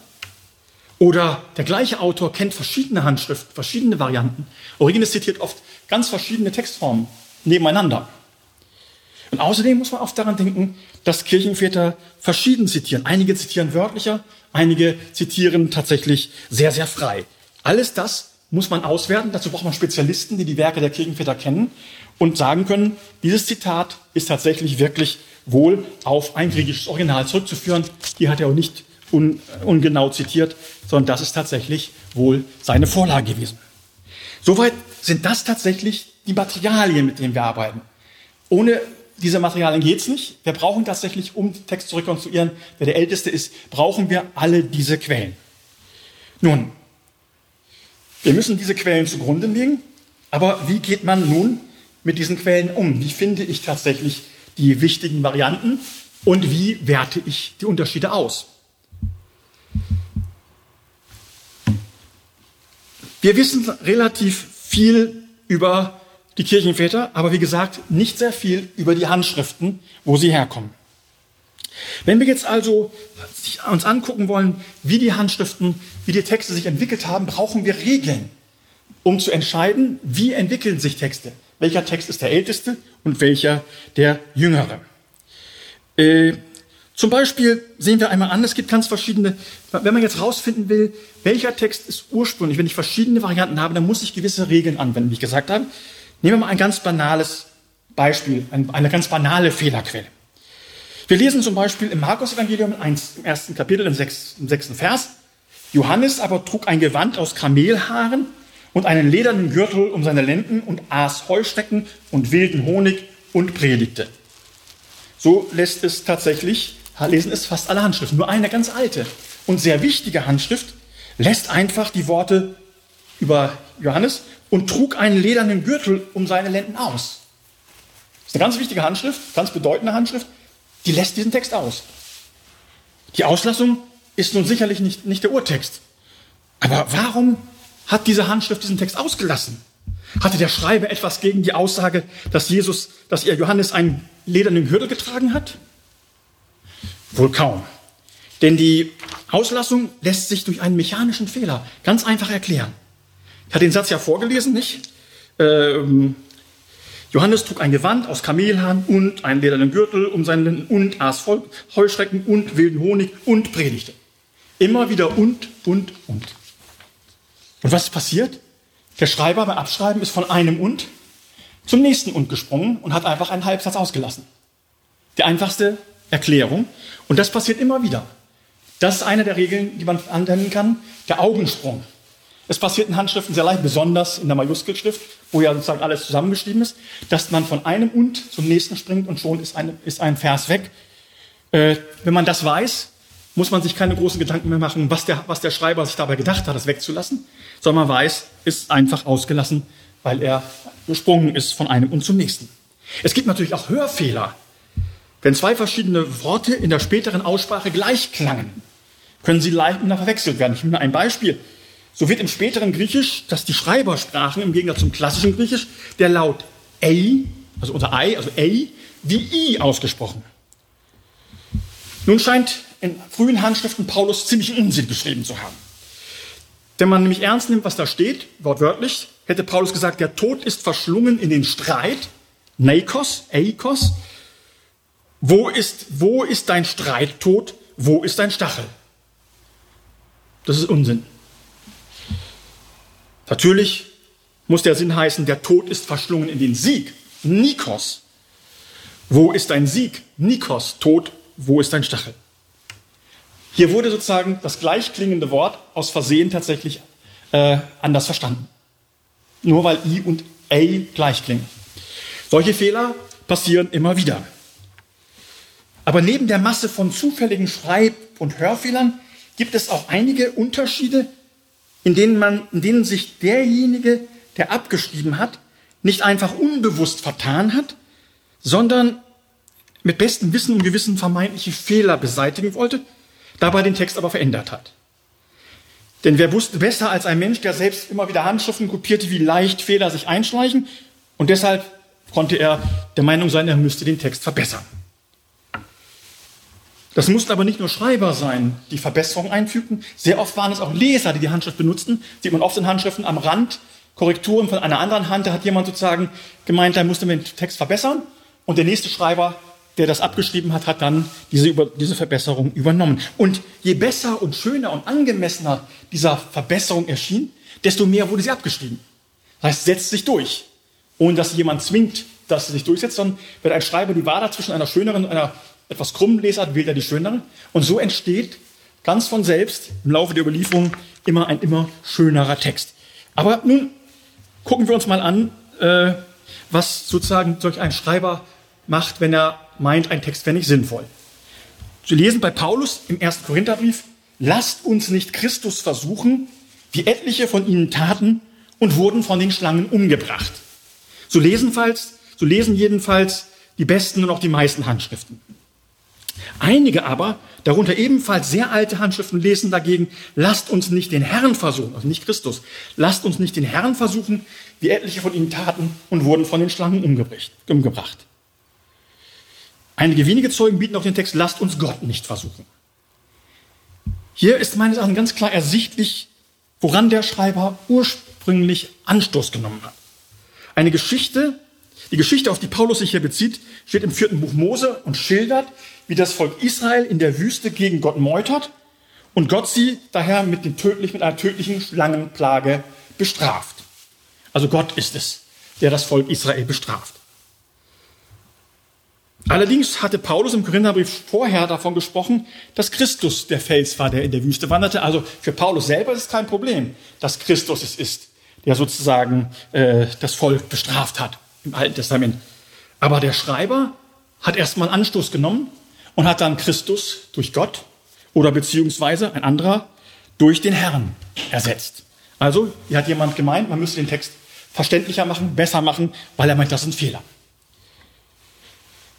Oder der gleiche Autor kennt verschiedene Handschriften, verschiedene Varianten. Origenes zitiert oft ganz verschiedene Textformen nebeneinander. Und außerdem muss man oft daran denken, dass Kirchenväter verschieden zitieren. Einige zitieren wörtlicher, einige zitieren tatsächlich sehr, sehr frei. Alles das muss man auswerten. Dazu braucht man Spezialisten, die die Werke der Kirchenväter kennen und sagen können, dieses Zitat ist tatsächlich wirklich wohl auf ein griechisches Original zurückzuführen. Hier hat er auch nicht un, ungenau zitiert, sondern das ist tatsächlich wohl seine Vorlage gewesen. Soweit sind das tatsächlich die Materialien, mit denen wir arbeiten. Ohne diese Materialien geht's nicht. Wir brauchen tatsächlich, um Text zu rekonstruieren, wer der Älteste ist, brauchen wir alle diese Quellen. Nun, wir müssen diese Quellen zugrunde legen, aber wie geht man nun mit diesen Quellen um? Wie finde ich tatsächlich die wichtigen Varianten und wie werte ich die Unterschiede aus? Wir wissen relativ viel über die Kirchenväter, aber wie gesagt, nicht sehr viel über die Handschriften, wo sie herkommen. Wenn wir jetzt also uns angucken wollen, wie die Handschriften, wie die Texte sich entwickelt haben, brauchen wir Regeln, um zu entscheiden, wie entwickeln sich Texte. Welcher Text ist der älteste und welcher der jüngere. Äh, zum Beispiel sehen wir einmal an, es gibt ganz verschiedene, wenn man jetzt rausfinden will, welcher Text ist ursprünglich, wenn ich verschiedene Varianten habe, dann muss ich gewisse Regeln anwenden, wie ich gesagt habe. Nehmen wir mal ein ganz banales Beispiel, eine ganz banale Fehlerquelle. Wir lesen zum Beispiel im Markus-Evangelium im ersten Kapitel, im sechsten, Vers, Johannes aber trug ein Gewand aus Kamelhaaren und einen ledernen Gürtel um seine Lenden und aß Heuschrecken und wilden Honig und predigte. So lässt es tatsächlich lesen es fast alle Handschriften. Nur eine ganz alte und sehr wichtige Handschrift lässt einfach die Worte über Johannes und trug einen ledernen Gürtel um seine Lenden aus. Das ist eine ganz wichtige Handschrift, ganz bedeutende Handschrift, die lässt diesen Text aus. Die Auslassung ist nun sicherlich nicht, nicht der Urtext. Aber warum hat diese Handschrift diesen Text ausgelassen? Hatte der Schreiber etwas gegen die Aussage, dass Jesus, dass ihr Johannes einen ledernen Gürtel getragen hat? Wohl kaum. Denn die Auslassung lässt sich durch einen mechanischen Fehler ganz einfach erklären. Ich hatte den Satz ja vorgelesen, nicht? Ähm, Johannes trug ein Gewand aus Kamelhahn und einen ledernen Gürtel um seinen Linden und aß Heuschrecken und wilden Honig und predigte. Immer wieder und, und, und. Und was ist passiert? Der Schreiber beim Abschreiben ist von einem und zum nächsten und gesprungen und hat einfach einen Halbsatz ausgelassen. Die einfachste Erklärung. Und das passiert immer wieder. Das ist eine der Regeln, die man anwenden kann, der Augensprung. Es passiert in Handschriften sehr leicht, besonders in der Majuskelschrift, wo ja sozusagen alles zusammengeschrieben ist, dass man von einem und zum nächsten springt und schon ist, eine, ist ein Vers weg. Äh, wenn man das weiß, muss man sich keine großen Gedanken mehr machen, was der, was der Schreiber sich dabei gedacht hat, das wegzulassen, sondern man weiß, ist einfach ausgelassen, weil er gesprungen ist von einem und zum nächsten. Es gibt natürlich auch Hörfehler. Wenn zwei verschiedene Worte in der späteren Aussprache gleich klangen, können sie leicht miteinander verwechselt werden. Ich nehme ein Beispiel. So wird im späteren Griechisch, das die Schreiber sprachen, im Gegensatz zum klassischen Griechisch, der Laut ei, also unter ei, also ei, wie i ausgesprochen. Nun scheint in frühen Handschriften Paulus ziemlich Unsinn geschrieben zu haben. Wenn man nämlich ernst nimmt, was da steht, wortwörtlich, hätte Paulus gesagt, der Tod ist verschlungen in den Streit, Neikos, Eikos, wo ist, wo ist dein Streittod? Wo ist dein Stachel? Das ist Unsinn. Natürlich muss der Sinn heißen, der Tod ist verschlungen in den Sieg. Nikos. Wo ist dein Sieg? Nikos, Tod, wo ist dein Stachel? Hier wurde sozusagen das gleichklingende Wort aus Versehen tatsächlich äh, anders verstanden. Nur weil I und A gleich klingen. Solche Fehler passieren immer wieder. Aber neben der Masse von zufälligen Schreib- und Hörfehlern gibt es auch einige Unterschiede, in denen, man, in denen sich derjenige, der abgeschrieben hat, nicht einfach unbewusst vertan hat, sondern mit bestem Wissen und Gewissen vermeintliche Fehler beseitigen wollte, dabei den Text aber verändert hat. Denn wer wusste besser als ein Mensch, der selbst immer wieder Handschriften kopierte, wie leicht Fehler sich einschleichen und deshalb konnte er der Meinung sein, er müsste den Text verbessern. Das mussten aber nicht nur Schreiber sein, die Verbesserungen einfügten. Sehr oft waren es auch Leser, die die Handschrift benutzten. Sieht man oft in Handschriften am Rand Korrekturen von einer anderen Hand. Da hat jemand sozusagen gemeint, da musste man den Text verbessern. Und der nächste Schreiber, der das abgeschrieben hat, hat dann diese, diese Verbesserung übernommen. Und je besser und schöner und angemessener dieser Verbesserung erschien, desto mehr wurde sie abgeschrieben. Das heißt, setzt sich durch, ohne dass jemand zwingt, dass sie sich durchsetzt, sondern wenn ein Schreiber die Wahl zwischen einer schöneren und einer etwas krummen Lesart, wählt er die schönere. Und so entsteht ganz von selbst im Laufe der Überlieferung immer ein immer schönerer Text. Aber nun gucken wir uns mal an, äh, was sozusagen solch ein Schreiber macht, wenn er meint, ein Text wäre nicht sinnvoll. Sie lesen bei Paulus im ersten Korintherbrief, lasst uns nicht Christus versuchen, wie etliche von ihnen taten und wurden von den Schlangen umgebracht. So lesen, falls, so lesen jedenfalls die besten und auch die meisten Handschriften. Einige aber, darunter ebenfalls sehr alte Handschriften, lesen dagegen, lasst uns nicht den Herrn versuchen, also nicht Christus, lasst uns nicht den Herrn versuchen, wie etliche von ihnen taten und wurden von den Schlangen umgebracht. Einige wenige Zeugen bieten auch den Text, lasst uns Gott nicht versuchen. Hier ist meines Erachtens ganz klar ersichtlich, woran der Schreiber ursprünglich Anstoß genommen hat. Eine Geschichte, die Geschichte, auf die Paulus sich hier bezieht, steht im vierten Buch Mose und schildert, wie das Volk Israel in der Wüste gegen Gott meutert und Gott sie daher mit, tödlich, mit einer tödlichen Schlangenplage bestraft. Also Gott ist es, der das Volk Israel bestraft. Allerdings hatte Paulus im Korintherbrief vorher davon gesprochen, dass Christus der Fels war, der in der Wüste wanderte. Also für Paulus selber ist es kein Problem, dass Christus es ist, der sozusagen äh, das Volk bestraft hat im Alten Testament. Aber der Schreiber hat erstmal Anstoß genommen und hat dann Christus durch Gott oder beziehungsweise ein anderer durch den Herrn ersetzt. Also, hier hat jemand gemeint, man müsste den Text verständlicher machen, besser machen, weil er meint, das ein Fehler.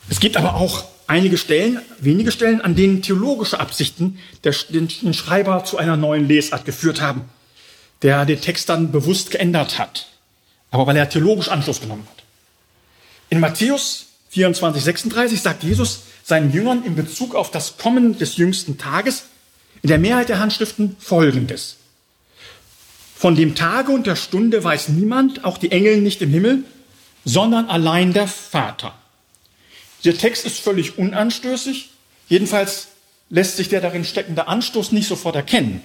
Es gibt aber auch einige Stellen, wenige Stellen, an denen theologische Absichten den Schreiber zu einer neuen Lesart geführt haben, der den Text dann bewusst geändert hat, aber weil er theologisch Anschluss genommen hat. In Matthäus 24, 36 sagt Jesus, seinen Jüngern in Bezug auf das Kommen des jüngsten Tages in der Mehrheit der Handschriften Folgendes. Von dem Tage und der Stunde weiß niemand, auch die Engel nicht im Himmel, sondern allein der Vater. Der Text ist völlig unanstößig. Jedenfalls lässt sich der darin steckende Anstoß nicht sofort erkennen.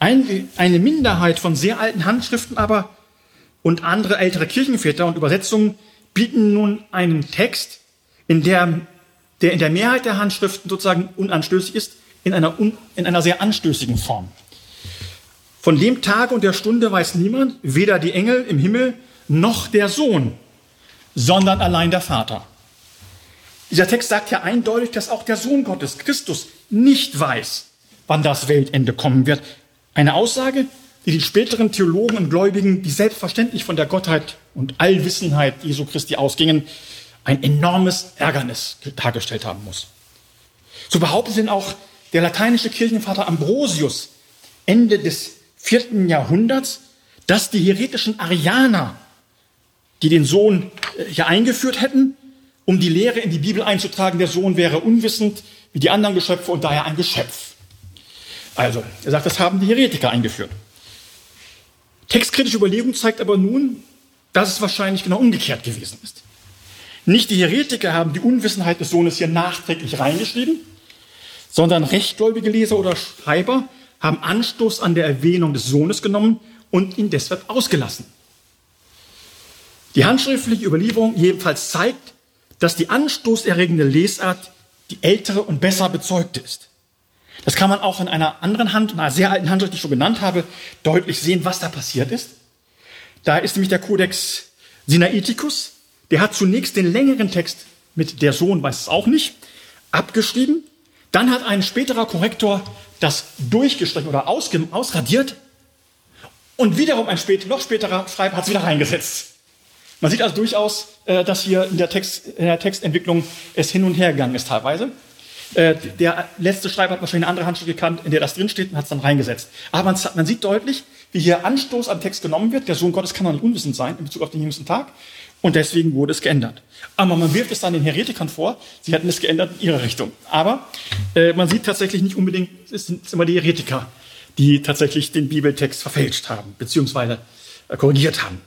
Eine Minderheit von sehr alten Handschriften aber und andere ältere Kirchenväter und Übersetzungen bieten nun einen Text, in der der in der Mehrheit der Handschriften sozusagen unanstößig ist, in einer, un, in einer sehr anstößigen Form. Von dem Tag und der Stunde weiß niemand, weder die Engel im Himmel noch der Sohn, sondern allein der Vater. Dieser Text sagt ja eindeutig, dass auch der Sohn Gottes, Christus, nicht weiß, wann das Weltende kommen wird. Eine Aussage, die die späteren Theologen und Gläubigen, die selbstverständlich von der Gottheit und Allwissenheit Jesu Christi ausgingen, ein enormes Ärgernis dargestellt haben muss. So behauptet denn auch der lateinische Kirchenvater Ambrosius Ende des vierten Jahrhunderts, dass die heretischen Arianer, die den Sohn äh, hier eingeführt hätten, um die Lehre in die Bibel einzutragen, der Sohn wäre unwissend wie die anderen Geschöpfe und daher ein Geschöpf. Also, er sagt, das haben die Heretiker eingeführt. Textkritische Überlegung zeigt aber nun, dass es wahrscheinlich genau umgekehrt gewesen ist. Nicht die Heretiker haben die Unwissenheit des Sohnes hier nachträglich reingeschrieben, sondern rechtgläubige Leser oder Schreiber haben Anstoß an der Erwähnung des Sohnes genommen und ihn deshalb ausgelassen. Die handschriftliche Überlieferung jedenfalls zeigt, dass die anstoßerregende Lesart die ältere und besser bezeugte ist. Das kann man auch in einer anderen Hand, einer sehr alten Handschrift, die ich schon genannt habe, deutlich sehen, was da passiert ist. Da ist nämlich der Codex Sinaiticus, der hat zunächst den längeren Text mit der Sohn weiß es auch nicht abgeschrieben. Dann hat ein späterer Korrektor das durchgestrichen oder ausradiert. Und wiederum ein spät, noch späterer Schreiber hat es wieder reingesetzt. Man sieht also durchaus, äh, dass hier in der, Text, in der Textentwicklung es hin und her gegangen ist teilweise. Äh, der letzte Schreiber hat wahrscheinlich eine andere Handschrift gekannt, in der das drinsteht und hat es dann reingesetzt. Aber man, sieht deutlich, wie hier Anstoß am Text genommen wird. Der Sohn Gottes kann doch nicht unwissend sein in Bezug auf den jüngsten Tag. Und deswegen wurde es geändert. Aber man wirft es dann den Heretikern vor, sie hätten es geändert in ihre Richtung. Aber äh, man sieht tatsächlich nicht unbedingt, es sind immer die Heretiker, die tatsächlich den Bibeltext verfälscht haben, beziehungsweise äh, korrigiert haben.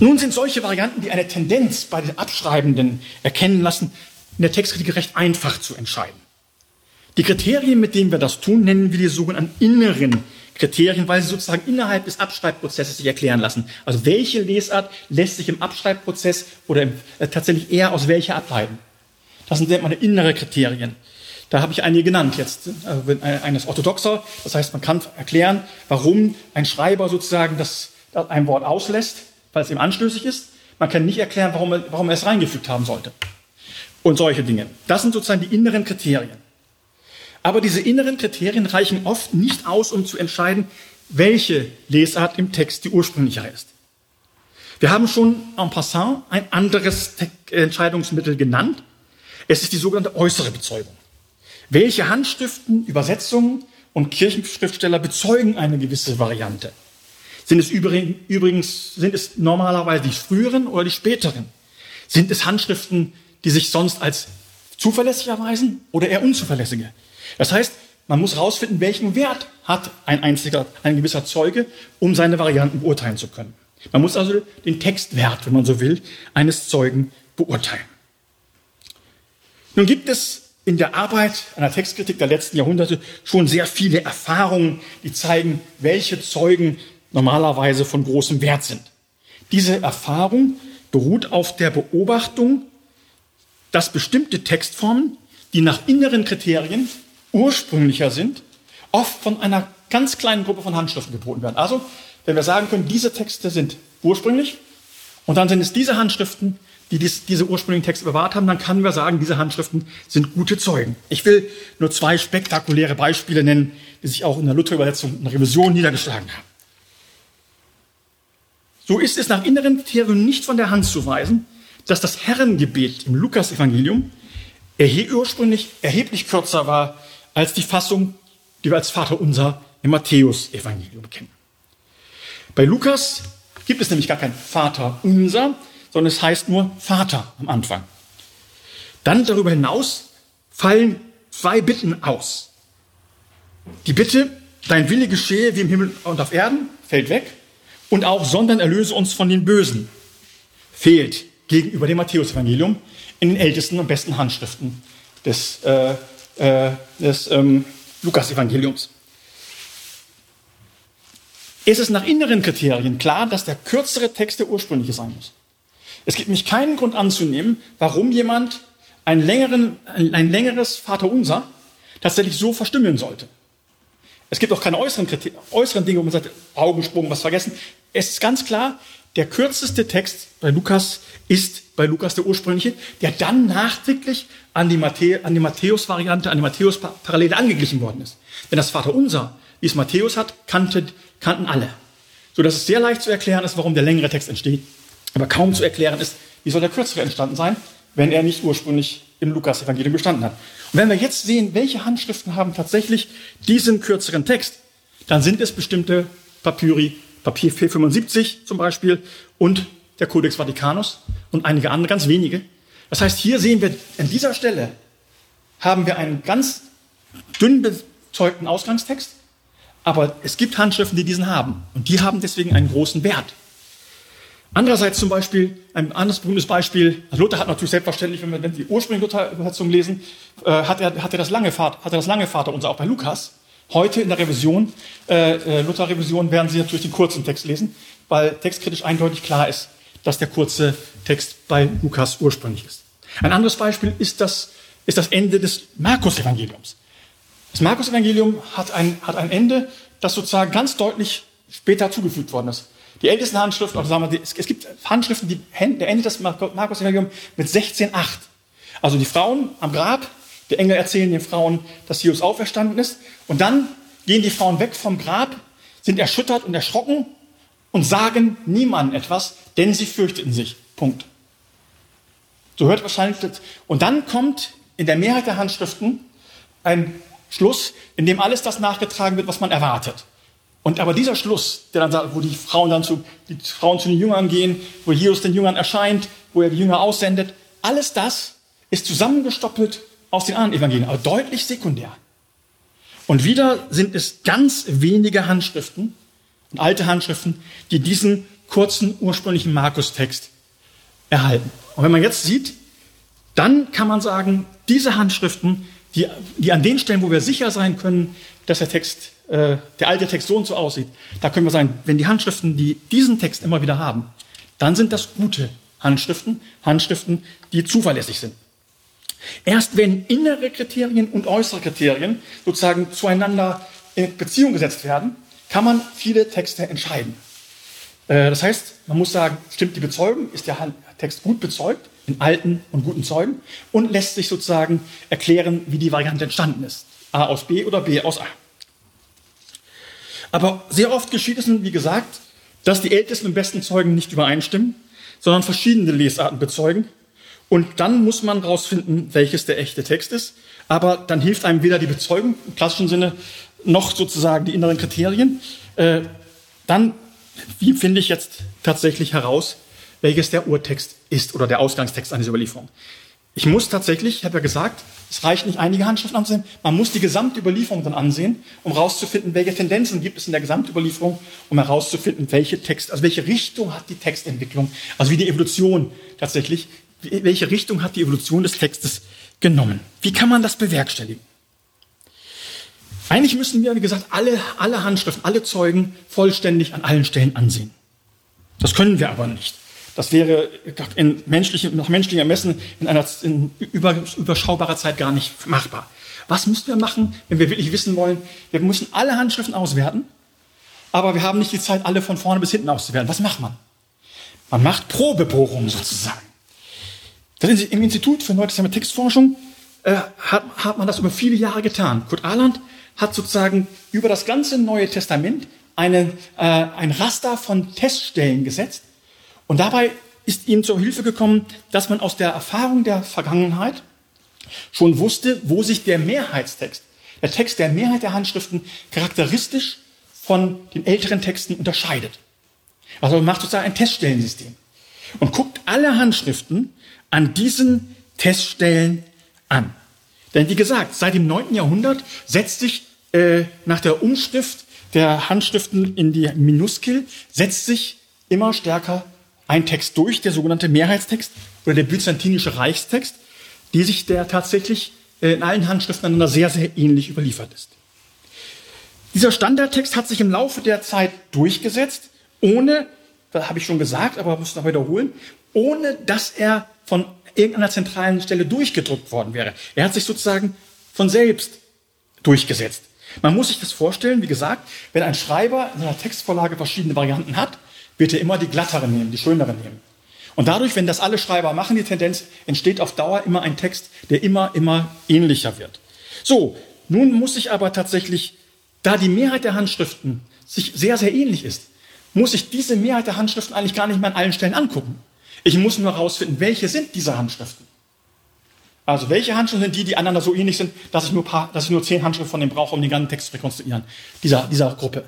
Nun sind solche Varianten, die eine Tendenz bei den Abschreibenden erkennen lassen, in der Textkritik recht einfach zu entscheiden. Die Kriterien, mit denen wir das tun, nennen wir die sogenannten inneren Kriterien, weil sie sozusagen innerhalb des Abschreibprozesses sich erklären lassen. Also welche Lesart lässt sich im Abschreibprozess oder im, äh, tatsächlich eher aus welcher ableiten? Das sind meine innere Kriterien. Da habe ich einige genannt jetzt. Äh, eines orthodoxer, das heißt, man kann erklären, warum ein Schreiber sozusagen das, das ein Wort auslässt weil es ihm anstößig ist. Man kann nicht erklären, warum er, warum er es reingefügt haben sollte. Und solche Dinge. Das sind sozusagen die inneren Kriterien. Aber diese inneren Kriterien reichen oft nicht aus, um zu entscheiden, welche Lesart im Text die ursprüngliche ist. Wir haben schon en passant ein anderes Entscheidungsmittel genannt. Es ist die sogenannte äußere Bezeugung. Welche Handschriften, Übersetzungen und Kirchenschriftsteller bezeugen eine gewisse Variante? Sind es übrigens, sind es normalerweise die früheren oder die späteren? Sind es Handschriften, die sich sonst als zuverlässig erweisen oder eher unzuverlässige? Das heißt, man muss herausfinden, welchen Wert hat ein einziger, ein gewisser Zeuge, um seine Varianten beurteilen zu können. Man muss also den Textwert, wenn man so will, eines Zeugen beurteilen. Nun gibt es in der Arbeit einer Textkritik der letzten Jahrhunderte schon sehr viele Erfahrungen, die zeigen, welche Zeugen normalerweise von großem Wert sind. Diese Erfahrung beruht auf der Beobachtung, dass bestimmte Textformen, die nach inneren Kriterien ursprünglicher sind, oft von einer ganz kleinen Gruppe von Handschriften geboten werden. Also, wenn wir sagen können, diese Texte sind ursprünglich und dann sind es diese Handschriften, die dies, diese ursprünglichen Texte bewahrt haben, dann können wir sagen, diese Handschriften sind gute Zeugen. Ich will nur zwei spektakuläre Beispiele nennen, die sich auch in der Luther-Übersetzung in der Revision niedergeschlagen haben. So ist es nach inneren Kriterien nicht von der Hand zu weisen, dass das Herrengebet im Lukas-Evangelium ursprünglich erheblich kürzer war als die Fassung, die wir als Vater unser im Matthäus-Evangelium kennen. Bei Lukas gibt es nämlich gar kein Vater unser, sondern es heißt nur Vater am Anfang. Dann darüber hinaus fallen zwei Bitten aus. Die Bitte, dein Wille geschehe wie im Himmel und auf Erden, fällt weg und auch, sondern erlöse uns von den Bösen, fehlt gegenüber dem Matthäusevangelium in den ältesten und besten Handschriften des, äh, äh, des ähm, Lukas-Evangeliums. Es ist nach inneren Kriterien klar, dass der kürzere Text der ursprüngliche sein muss. Es gibt mich keinen Grund anzunehmen, warum jemand ein, längeren, ein, längeres Vaterunser tatsächlich so verstimmeln sollte. Es gibt auch keine äußeren, Kriterien, äußeren Dinge, wo man sagt, Augensprung, was vergessen. Es ist ganz klar, der kürzeste Text bei Lukas ist bei Lukas der ursprüngliche, der dann nachträglich an die, Matthä an die Matthäus-Variante, an die Matthäus-Parallele angeglichen worden ist. Denn das Vaterunser, wie es Matthäus hat, kannte, kannten alle. So dass es sehr leicht zu erklären ist, warum der längere Text entsteht. Aber kaum zu erklären ist, wie soll der kürzere entstanden sein, wenn er nicht ursprünglich im Lukas-Evangelium bestanden hat. Und wenn wir jetzt sehen, welche Handschriften haben tatsächlich diesen kürzeren Text, dann sind es bestimmte Papyri Papier 475 zum Beispiel und der Codex Vaticanus und einige andere, ganz wenige. Das heißt, hier sehen wir an dieser Stelle haben wir einen ganz dünn bezeugten Ausgangstext, aber es gibt Handschriften, die diesen haben und die haben deswegen einen großen Wert. Andererseits zum Beispiel, ein anderes berühmtes Beispiel, also Luther hat natürlich selbstverständlich, wenn wir die ursprüngliche Luther-Übersetzung lesen, äh, hat, er, hat, er das lange Vater, hat er das lange Vater unser auch bei Lukas. Heute in der Revision, äh, äh, Luther-Revision, werden Sie natürlich den kurzen Text lesen, weil textkritisch eindeutig klar ist, dass der kurze Text bei Lukas ursprünglich ist. Ein anderes Beispiel ist das, ist das Ende des Markus-Evangeliums. Das Markus-Evangelium hat ein, hat ein Ende, das sozusagen ganz deutlich später zugefügt worden ist. Die ältesten Handschriften, oder sagen wir, es, es gibt Handschriften, die der Ende des Markus-Evangelium mit 16,8. Also die Frauen am Grab die Engel erzählen den Frauen, dass Jesus auferstanden ist. Und dann gehen die Frauen weg vom Grab, sind erschüttert und erschrocken und sagen niemandem etwas, denn sie fürchteten sich. Punkt. So hört wahrscheinlich das. Und dann kommt in der Mehrheit der Handschriften ein Schluss, in dem alles das nachgetragen wird, was man erwartet. Und aber dieser Schluss, der dann sagt, wo die Frauen dann zu, die Frauen zu den Jüngern gehen, wo Jesus den Jüngern erscheint, wo er die Jünger aussendet, alles das ist zusammengestoppelt aus den anderen Evangelien, aber deutlich sekundär. Und wieder sind es ganz wenige Handschriften, alte Handschriften, die diesen kurzen ursprünglichen Markus-Text erhalten. Und wenn man jetzt sieht, dann kann man sagen, diese Handschriften, die, die an den Stellen, wo wir sicher sein können, dass der Text, äh, der alte Text so und so aussieht, da können wir sagen, wenn die Handschriften, die diesen Text immer wieder haben, dann sind das gute Handschriften, Handschriften, die zuverlässig sind. Erst wenn innere Kriterien und äußere Kriterien sozusagen zueinander in Beziehung gesetzt werden, kann man viele Texte entscheiden. Äh, das heißt, man muss sagen, stimmt die Bezeugung, ist der Text gut bezeugt, in alten und guten Zeugen, und lässt sich sozusagen erklären, wie die Variante entstanden ist. A aus B oder B aus A. Aber sehr oft geschieht es wie gesagt, dass die ältesten und besten Zeugen nicht übereinstimmen, sondern verschiedene Lesarten bezeugen. Und dann muss man herausfinden, welches der echte Text ist. Aber dann hilft einem weder die Bezeugung im klassischen Sinne noch sozusagen die inneren Kriterien. Äh, dann, wie finde ich jetzt tatsächlich heraus, welches der Urtext ist oder der Ausgangstext einer Überlieferung? Ich muss tatsächlich, ich habe ja gesagt, es reicht nicht, einige Handschriften anzusehen, man muss die gesamte Überlieferung dann ansehen, um herauszufinden, welche Tendenzen gibt es in der Gesamtüberlieferung, um herauszufinden, welche Text, also welche Richtung hat die Textentwicklung, also wie die Evolution tatsächlich, welche Richtung hat die Evolution des Textes genommen. Wie kann man das bewerkstelligen? Eigentlich müssen wir, wie gesagt, alle, alle Handschriften, alle Zeugen vollständig an allen Stellen ansehen. Das können wir aber nicht. Das wäre in menschlichen, nach menschlichem Ermessen in einer in über, überschaubarer Zeit gar nicht machbar. Was müssen wir machen, wenn wir wirklich wissen wollen, wir müssen alle Handschriften auswerten, aber wir haben nicht die Zeit, alle von vorne bis hinten auszuwerten. Was macht man? Man macht Probebohrungen sozusagen. Das Im Institut für Neue Textforschung äh, hat, hat man das über viele Jahre getan. Kurt Ahland hat sozusagen über das ganze Neue Testament eine, äh, ein Raster von Teststellen gesetzt. Und dabei ist ihm zur Hilfe gekommen, dass man aus der Erfahrung der Vergangenheit schon wusste, wo sich der Mehrheitstext, der Text der Mehrheit der Handschriften charakteristisch von den älteren Texten unterscheidet. Also man macht sozusagen ein Teststellensystem und guckt alle Handschriften an diesen Teststellen an. Denn wie gesagt, seit dem 9. Jahrhundert setzt sich äh, nach der Umschrift der Handschriften in die Minuskel, setzt sich immer stärker ein Text durch, der sogenannte Mehrheitstext oder der byzantinische Reichstext, die sich der tatsächlich äh, in allen Handschriften einander sehr, sehr ähnlich überliefert ist. Dieser Standardtext hat sich im Laufe der Zeit durchgesetzt, ohne, das habe ich schon gesagt, aber muss noch wiederholen, ohne dass er von irgendeiner zentralen Stelle durchgedruckt worden wäre. Er hat sich sozusagen von selbst durchgesetzt. Man muss sich das vorstellen, wie gesagt, wenn ein Schreiber in seiner Textvorlage verschiedene Varianten hat, wird er immer die glattere nehmen, die schönere nehmen. Und dadurch, wenn das alle Schreiber machen, die Tendenz, entsteht auf Dauer immer ein Text, der immer, immer ähnlicher wird. So, nun muss ich aber tatsächlich, da die Mehrheit der Handschriften sich sehr, sehr ähnlich ist, muss ich diese Mehrheit der Handschriften eigentlich gar nicht mehr an allen Stellen angucken. Ich muss nur herausfinden, welche sind diese Handschriften. Also welche Handschriften sind die, die einander so ähnlich sind, dass ich nur, paar, dass ich nur zehn Handschriften von denen brauche, um den ganzen Text zu rekonstruieren, dieser, dieser Gruppe.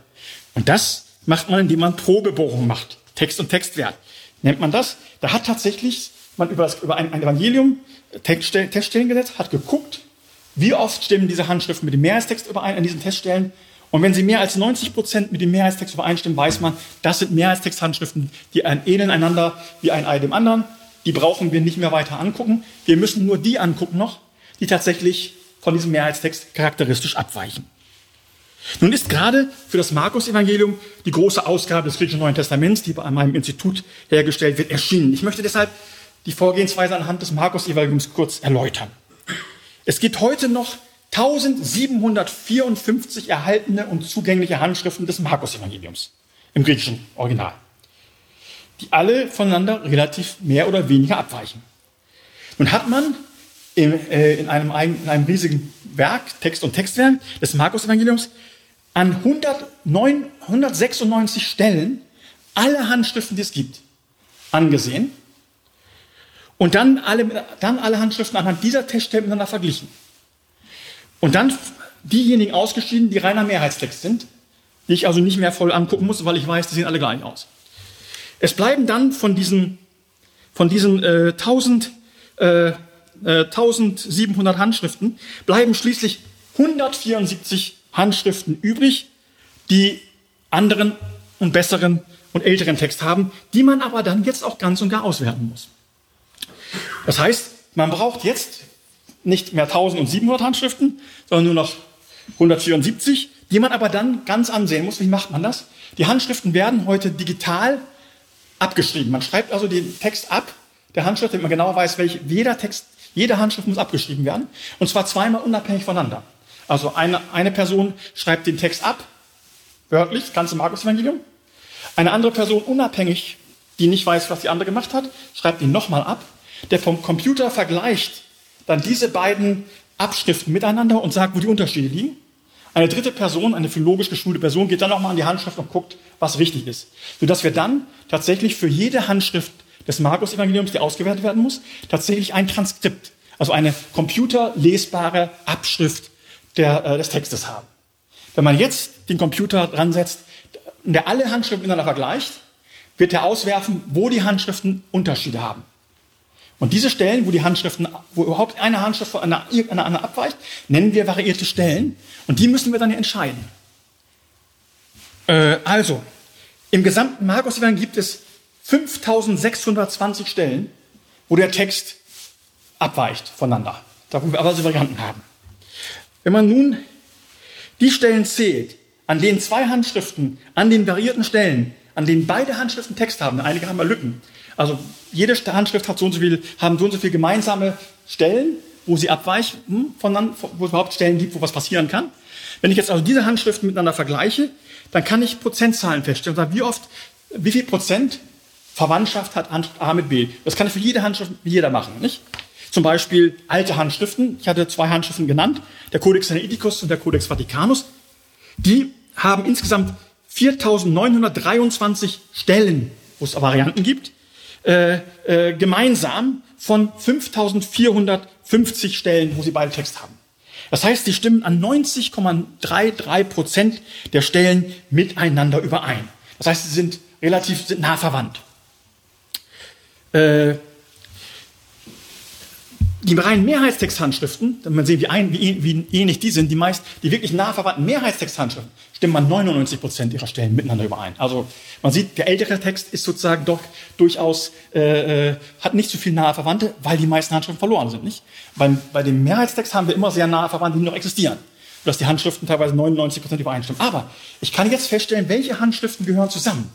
Und das macht man, indem man Probebohrung macht. Text und Textwert. Nennt man das? Da hat tatsächlich man über, das, über ein, Evangelium Textstellen, Teststellen gesetzt, hat geguckt, wie oft stimmen diese Handschriften mit dem Mehrheitstext überein an diesen Teststellen und wenn sie mehr als 90 Prozent mit dem Mehrheitstext übereinstimmen, weiß man, das sind Mehrheitstexthandschriften, die ähneln einander wie ein Ei dem anderen. Die brauchen wir nicht mehr weiter angucken. Wir müssen nur die angucken noch, die tatsächlich von diesem Mehrheitstext charakteristisch abweichen. Nun ist gerade für das Markus-Evangelium die große Ausgabe des griechischen Neuen Testaments, die bei meinem Institut hergestellt wird, erschienen. Ich möchte deshalb die Vorgehensweise anhand des Markus-Evangeliums kurz erläutern. Es gibt heute noch 1754 erhaltene und zugängliche Handschriften des Markus-Evangeliums im griechischen Original, die alle voneinander relativ mehr oder weniger abweichen. Nun hat man in, äh, in, einem, in einem riesigen Werk, Text und Textwerk des Markus-Evangeliums, an 109, 196 Stellen alle Handschriften, die es gibt, angesehen und dann alle, dann alle Handschriften anhand dieser Textstellen miteinander verglichen. Und dann diejenigen ausgeschieden, die reiner Mehrheitstext sind die ich also nicht mehr voll angucken muss, weil ich weiß, die sehen alle gleich aus. Es bleiben dann von diesen, von diesen äh, 1000, äh, äh, 1700 Handschriften, bleiben schließlich 174 Handschriften übrig, die anderen und besseren und älteren Text haben, die man aber dann jetzt auch ganz und gar auswerten muss. Das heißt, man braucht jetzt nicht mehr 1700 Handschriften, sondern nur noch 174, die man aber dann ganz ansehen muss. Wie macht man das? Die Handschriften werden heute digital abgeschrieben. Man schreibt also den Text ab, der Handschrift, damit man genau weiß, welche, jeder Text, jede Handschrift muss abgeschrieben werden. Und zwar zweimal unabhängig voneinander. Also eine, eine Person schreibt den Text ab, wörtlich, das ganze Markus-Evangelium. Eine andere Person unabhängig, die nicht weiß, was die andere gemacht hat, schreibt ihn nochmal ab. Der vom Computer vergleicht dann diese beiden Abschriften miteinander und sagt, wo die Unterschiede liegen. Eine dritte Person, eine philologisch geschulte Person, geht dann nochmal an die Handschrift und guckt, was richtig ist. Sodass wir dann tatsächlich für jede Handschrift des Markus-Evangeliums, die ausgewertet werden muss, tatsächlich ein Transkript, also eine computerlesbare Abschrift der, äh, des Textes haben. Wenn man jetzt den Computer dran setzt, der alle Handschriften miteinander vergleicht, wird er auswerfen, wo die Handschriften Unterschiede haben. Und diese Stellen, wo die Handschriften, wo überhaupt eine Handschrift von einer, einer anderen abweicht, nennen wir variierte Stellen. Und die müssen wir dann entscheiden. Äh, also, im gesamten Markus-Evangelium gibt es 5620 Stellen, wo der Text abweicht voneinander. Da wo wir aber so Varianten haben. Wenn man nun die Stellen zählt, an denen zwei Handschriften, an den variierten Stellen, an denen beide Handschriften Text haben, einige haben ja Lücken, also jede Handschrift hat so und so viel, haben so und so viele gemeinsame Stellen, wo sie abweichen hm, voneinander, wo es überhaupt Stellen gibt, wo was passieren kann. Wenn ich jetzt also diese Handschriften miteinander vergleiche, dann kann ich Prozentzahlen feststellen. Wie oft, wie viel Prozent Verwandtschaft hat Handschrift A mit B? Das kann ich für jede Handschrift jeder machen, nicht? Zum Beispiel alte Handschriften. Ich hatte zwei Handschriften genannt. Der Codex Sinaiticus und der Codex Vaticanus. Die haben insgesamt 4923 Stellen, wo es Varianten gibt äh, äh, gemeinsam von 5450 Stellen, wo sie beide Text haben. Das heißt, sie stimmen an 90,33 Prozent der Stellen miteinander überein. Das heißt, sie sind relativ nah verwandt. Äh, die reinen Mehrheitstexthandschriften, man sehen, wie, ein, wie, wie, ähnlich die sind, die meist, die wirklich nah verwandten Mehrheitstexthandschriften, stimmen an 99 Prozent ihrer Stellen miteinander überein. Also man sieht, der ältere Text ist sozusagen doch durchaus, äh, äh, hat nicht so viel nahe Verwandte, weil die meisten Handschriften verloren sind, nicht? Beim, bei dem Mehrheitstext haben wir immer sehr nahe Verwandte, die noch existieren. Dass die Handschriften teilweise 99 Prozent übereinstimmen. Aber ich kann jetzt feststellen, welche Handschriften gehören zusammen.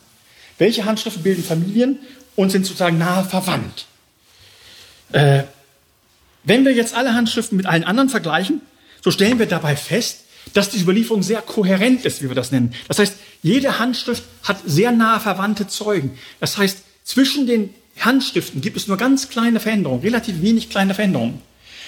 Welche Handschriften bilden Familien und sind sozusagen nahe verwandt. Äh, wenn wir jetzt alle Handschriften mit allen anderen vergleichen, so stellen wir dabei fest, dass diese Überlieferung sehr kohärent ist, wie wir das nennen. Das heißt, jede Handschrift hat sehr nahe verwandte Zeugen. Das heißt, zwischen den Handschriften gibt es nur ganz kleine Veränderungen, relativ wenig kleine Veränderungen.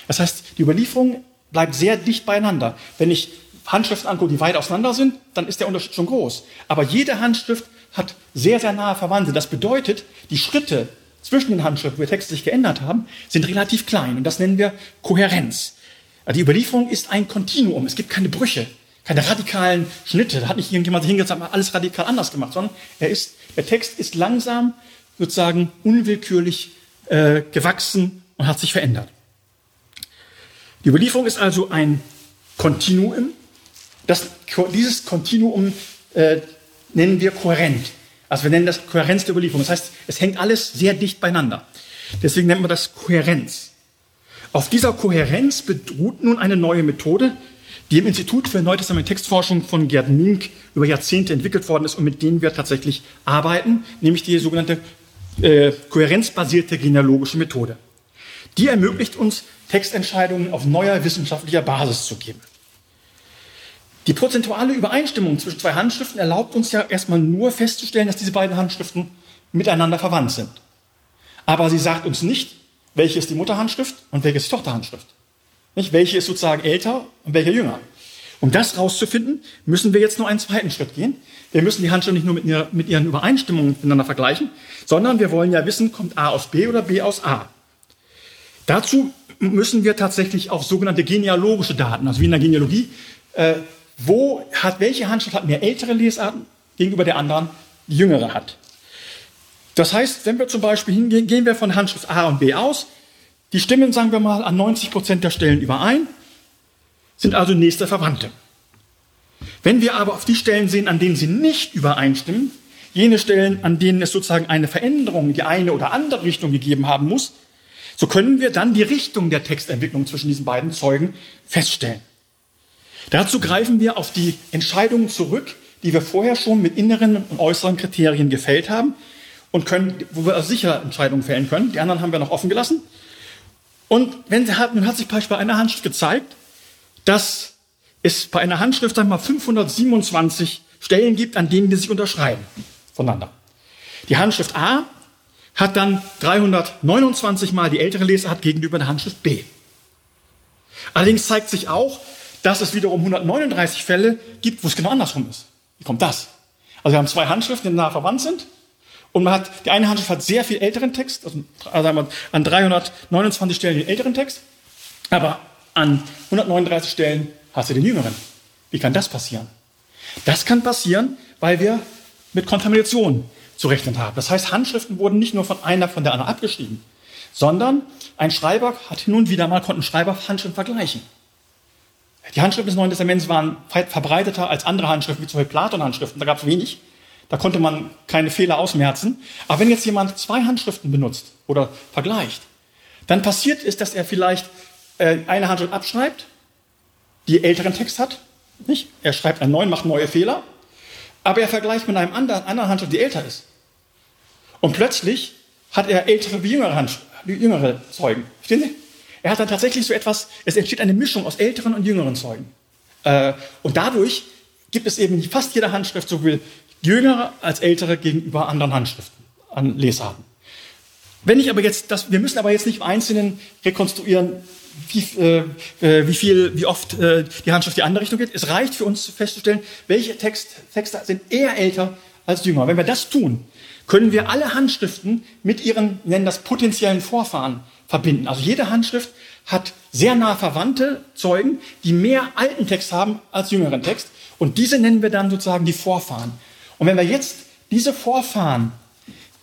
Das heißt, die Überlieferung bleibt sehr dicht beieinander. Wenn ich Handschriften angucke, die weit auseinander sind, dann ist der Unterschied schon groß. Aber jede Handschrift hat sehr, sehr nahe Verwandte. Das bedeutet, die Schritte zwischen den Handschriften, wo die Texte sich geändert haben, sind relativ klein. Und das nennen wir Kohärenz. Die Überlieferung ist ein Kontinuum. Es gibt keine Brüche, keine radikalen Schnitte. Da hat nicht irgendjemand hingesetzt und alles radikal anders gemacht, sondern er ist, der Text ist langsam, sozusagen unwillkürlich äh, gewachsen und hat sich verändert. Die Überlieferung ist also ein Kontinuum. Dieses Kontinuum äh, nennen wir kohärent. Also wir nennen das Kohärenz der Überlieferung. Das heißt, es hängt alles sehr dicht beieinander. Deswegen nennt man das Kohärenz. Auf dieser Kohärenz beruht nun eine neue Methode, die im Institut für Neutestament Textforschung von Gerd Mink über Jahrzehnte entwickelt worden ist und mit denen wir tatsächlich arbeiten, nämlich die sogenannte äh, kohärenzbasierte genealogische Methode. Die ermöglicht uns, Textentscheidungen auf neuer wissenschaftlicher Basis zu geben. Die prozentuale Übereinstimmung zwischen zwei Handschriften erlaubt uns ja erstmal nur festzustellen, dass diese beiden Handschriften miteinander verwandt sind. Aber sie sagt uns nicht, welche ist die Mutterhandschrift und welche ist die Tochterhandschrift. Nicht? Welche ist sozusagen älter und welche jünger. Um das rauszufinden, müssen wir jetzt nur einen zweiten Schritt gehen. Wir müssen die Handschrift nicht nur mit, ihrer, mit ihren Übereinstimmungen miteinander vergleichen, sondern wir wollen ja wissen, kommt A aus B oder B aus A. Dazu müssen wir tatsächlich auch sogenannte genealogische Daten, also wie in der Genealogie, äh, wo hat, welche Handschrift hat mehr ältere Lesarten gegenüber der anderen, jüngere hat. Das heißt, wenn wir zum Beispiel hingehen, gehen wir von Handschrift A und B aus, die stimmen, sagen wir mal, an 90 Prozent der Stellen überein, sind also nächste Verwandte. Wenn wir aber auf die Stellen sehen, an denen sie nicht übereinstimmen, jene Stellen, an denen es sozusagen eine Veränderung in die eine oder andere Richtung gegeben haben muss, so können wir dann die Richtung der Textentwicklung zwischen diesen beiden Zeugen feststellen. Dazu greifen wir auf die Entscheidungen zurück, die wir vorher schon mit inneren und äußeren Kriterien gefällt haben und können, wo wir sicher Entscheidungen fällen können. Die anderen haben wir noch offen gelassen. Und wenn sie hat, nun hat sich bei einer Handschrift gezeigt, dass es bei einer Handschrift einmal 527 Stellen gibt, an denen die sich unterschreiben voneinander. Die Handschrift A hat dann 329 mal die ältere Lesart gegenüber der Handschrift B. Allerdings zeigt sich auch, dass es wiederum 139 Fälle gibt, wo es genau andersrum ist. Wie kommt das? Also wir haben zwei Handschriften, die nah verwandt sind. Und man hat, die eine Handschrift hat sehr viel älteren Text, also, also an 329 Stellen den älteren Text, aber an 139 Stellen hast du den jüngeren. Wie kann das passieren? Das kann passieren, weil wir mit Kontamination zu rechnen haben. Das heißt, Handschriften wurden nicht nur von einer von der anderen abgeschrieben, sondern ein Schreiber hat hin und wieder mal, konnten Schreiber Handschriften vergleichen. Die Handschriften des Neuen Testaments waren weit verbreiteter als andere Handschriften, wie zum Beispiel Platon-Handschriften. Da gab es wenig. Da konnte man keine Fehler ausmerzen. Aber wenn jetzt jemand zwei Handschriften benutzt oder vergleicht, dann passiert es, dass er vielleicht äh, eine Handschrift abschreibt, die älteren Text hat. Nicht? Er schreibt einen neuen, macht neue Fehler. Aber er vergleicht mit einem anderen, Handschrift, die älter ist. Und plötzlich hat er ältere wie jüngere, Handsch jüngere Zeugen. Verstehen Sie? Er hat dann tatsächlich so etwas, es entsteht eine Mischung aus älteren und jüngeren Zeugen. Äh, und dadurch gibt es eben fast jeder Handschrift sowohl jüngere als ältere gegenüber anderen Handschriften, an Lesarten. Wenn ich aber jetzt, das, wir müssen aber jetzt nicht im Einzelnen rekonstruieren, wie, äh, äh, wie viel, wie oft äh, die Handschrift die andere Richtung geht. Es reicht für uns festzustellen, welche Text, Texte sind eher älter als jünger. Wenn wir das tun, können wir alle Handschriften mit ihren, nennen das potenziellen Vorfahren verbinden. Also jede Handschrift hat sehr nah verwandte Zeugen, die mehr alten Text haben als jüngeren Text. Und diese nennen wir dann sozusagen die Vorfahren. Und wenn wir jetzt diese Vorfahren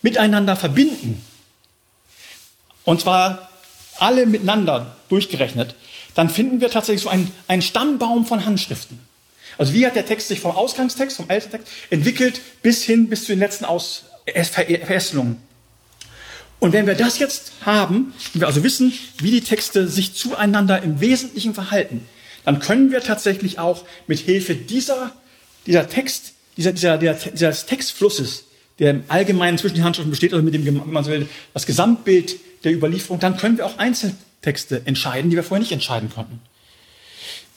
miteinander verbinden, und zwar alle miteinander durchgerechnet, dann finden wir tatsächlich so einen, einen Stammbaum von Handschriften. Also wie hat der Text sich vom Ausgangstext, vom Text entwickelt bis hin bis zu den letzten Aus Verästelungen. Und wenn wir das jetzt haben, wenn wir also wissen, wie die Texte sich zueinander im Wesentlichen verhalten, dann können wir tatsächlich auch mit Hilfe dieser, dieser Text, dieser, dieser, dieser, dieses Textflusses, der im Allgemeinen zwischen den Handschriften besteht, also mit dem, wenn man so will, das Gesamtbild der Überlieferung, dann können wir auch Einzeltexte entscheiden, die wir vorher nicht entscheiden konnten.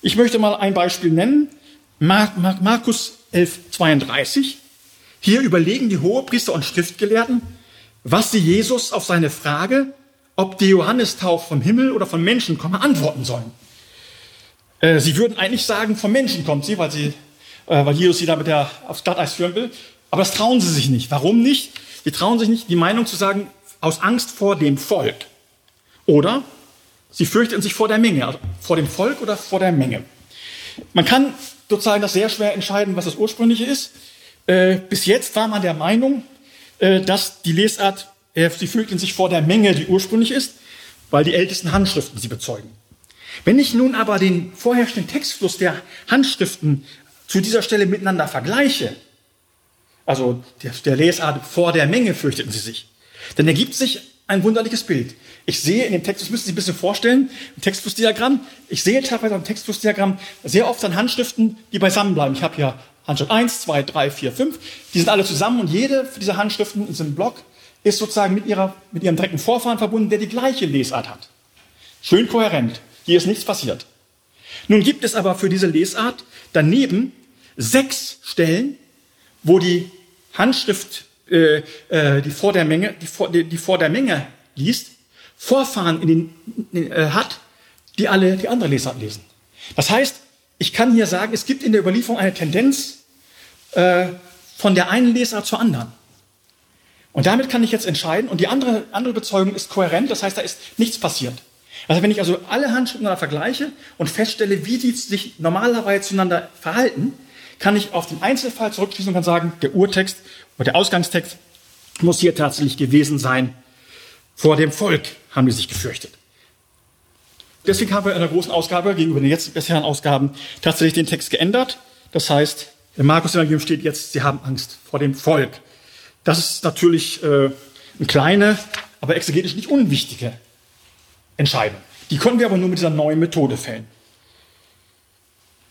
Ich möchte mal ein Beispiel nennen. Markus 11, 32. Hier überlegen die Hohepriester und Schriftgelehrten, was sie Jesus auf seine Frage, ob die Johannestaufe vom Himmel oder von Menschen komme, antworten sollen. Äh, sie würden eigentlich sagen, vom Menschen kommt sie, weil, sie, äh, weil Jesus sie da mit der aufs Glatteis führen will. Aber das trauen sie sich nicht. Warum nicht? Sie trauen sich nicht, die Meinung zu sagen, aus Angst vor dem Volk. Oder sie fürchten sich vor der Menge, also vor dem Volk oder vor der Menge. Man kann sozusagen das sehr schwer entscheiden, was das Ursprüngliche ist. Äh, bis jetzt war man der Meinung, dass die Lesart, äh, sie fürchten sich vor der Menge, die ursprünglich ist, weil die ältesten Handschriften sie bezeugen. Wenn ich nun aber den vorherrschenden Textfluss der Handschriften zu dieser Stelle miteinander vergleiche, also der, Lesart vor der Menge fürchteten sie sich, dann ergibt sich ein wunderliches Bild. Ich sehe in dem Text, das müssen Sie sich ein bisschen vorstellen, im Textflussdiagramm, ich sehe teilweise im Textflussdiagramm sehr oft dann Handschriften, die beisammen bleiben. Ich habe hier Handschrift 1, 2, 3, 4, 5. Die sind alle zusammen und jede dieser Handschriften in diesem Block ist sozusagen mit, ihrer, mit ihrem direkten Vorfahren verbunden, der die gleiche Lesart hat. Schön kohärent. Hier ist nichts passiert. Nun gibt es aber für diese Lesart daneben sechs Stellen, wo die Handschrift, äh, äh, die, vor der Menge, die, vor, die, die vor der Menge liest, Vorfahren in den, äh, hat, die alle die andere Lesart lesen. Das heißt, ich kann hier sagen, es gibt in der Überlieferung eine Tendenz äh, von der einen Lesart zur anderen. Und damit kann ich jetzt entscheiden, und die andere, andere Bezeugung ist kohärent, das heißt, da ist nichts passiert. Also wenn ich also alle Handschriften vergleiche und feststelle, wie die sich normalerweise zueinander verhalten, kann ich auf den Einzelfall zurückschließen und kann sagen, der Urtext oder der Ausgangstext muss hier tatsächlich gewesen sein. Vor dem Volk haben die sich gefürchtet. Deswegen haben wir in der großen Ausgabe gegenüber den jetzt bisherigen Ausgaben tatsächlich den Text geändert. Das heißt, im Markus-Evangelium steht jetzt, sie haben Angst vor dem Volk. Das ist natürlich äh, eine kleine, aber exegetisch nicht unwichtige Entscheidung. Die können wir aber nur mit dieser neuen Methode fällen.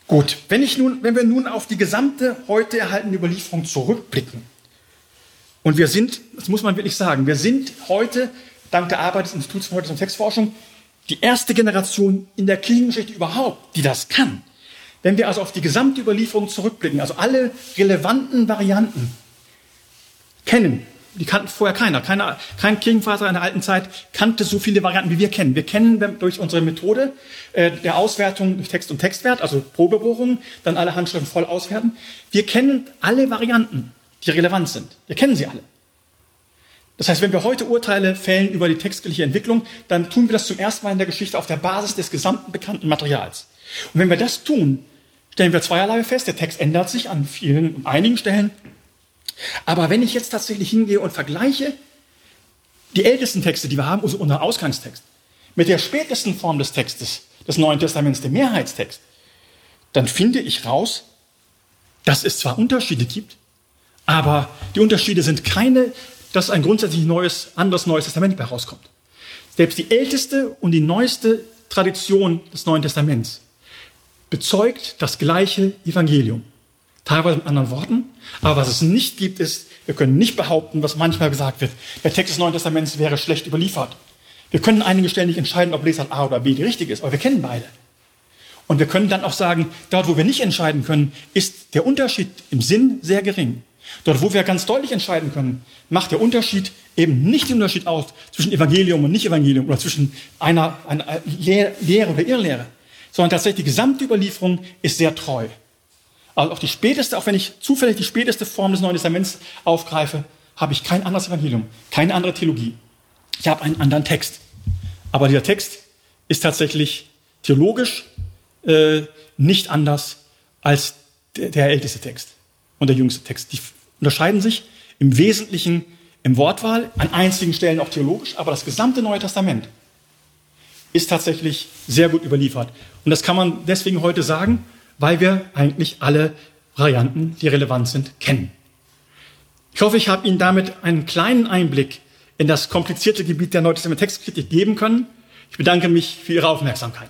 Gut, wenn, ich nun, wenn wir nun auf die gesamte heute erhaltene Überlieferung zurückblicken, und wir sind, das muss man wirklich sagen, wir sind heute, dank der Arbeit des Instituts für Heute und Textforschung, die erste Generation in der Kirchengeschichte überhaupt, die das kann. Wenn wir also auf die gesamte Überlieferung zurückblicken, also alle relevanten Varianten kennen, die kannten vorher keiner. keiner kein Kirchenvater in der alten Zeit kannte so viele Varianten, wie wir kennen. Wir kennen durch unsere Methode äh, der Auswertung durch Text und Textwert, also Probebohrungen, dann alle Handschriften voll auswerten. Wir kennen alle Varianten, die relevant sind. Wir kennen sie alle. Das heißt, wenn wir heute Urteile fällen über die textliche Entwicklung, dann tun wir das zum ersten Mal in der Geschichte auf der Basis des gesamten bekannten Materials. Und wenn wir das tun, stellen wir zweierlei fest. Der Text ändert sich an vielen und einigen Stellen. Aber wenn ich jetzt tatsächlich hingehe und vergleiche die ältesten Texte, die wir haben, also unser Ausgangstext, mit der spätesten Form des Textes des Neuen Testaments, dem Mehrheitstext, dann finde ich raus, dass es zwar Unterschiede gibt, aber die Unterschiede sind keine dass ein grundsätzlich neues, anderes Neues Testament herauskommt. Selbst die älteste und die neueste Tradition des Neuen Testaments bezeugt das gleiche Evangelium. Teilweise mit anderen Worten. Aber was es nicht gibt, ist, wir können nicht behaupten, was manchmal gesagt wird, der Text des Neuen Testaments wäre schlecht überliefert. Wir können einige Stellen nicht entscheiden, ob Lesart A oder B die richtige ist, aber wir kennen beide. Und wir können dann auch sagen, dort, wo wir nicht entscheiden können, ist der Unterschied im Sinn sehr gering. Dort, wo wir ganz deutlich entscheiden können, macht der Unterschied eben nicht den Unterschied aus zwischen Evangelium und Nicht-Evangelium oder zwischen einer, einer Lehre oder Irrlehre, sondern tatsächlich die gesamte Überlieferung ist sehr treu. Also auch die späteste, auch wenn ich zufällig die späteste Form des Neuen Testaments aufgreife, habe ich kein anderes Evangelium, keine andere Theologie. Ich habe einen anderen Text. Aber dieser Text ist tatsächlich theologisch äh, nicht anders als der, der älteste Text und der jüngste Text. Die unterscheiden sich im Wesentlichen im Wortwahl, an einzigen Stellen auch theologisch, aber das gesamte Neue Testament ist tatsächlich sehr gut überliefert. Und das kann man deswegen heute sagen, weil wir eigentlich alle Varianten, die relevant sind, kennen. Ich hoffe, ich habe Ihnen damit einen kleinen Einblick in das komplizierte Gebiet der Neutestament Textkritik geben können. Ich bedanke mich für Ihre Aufmerksamkeit.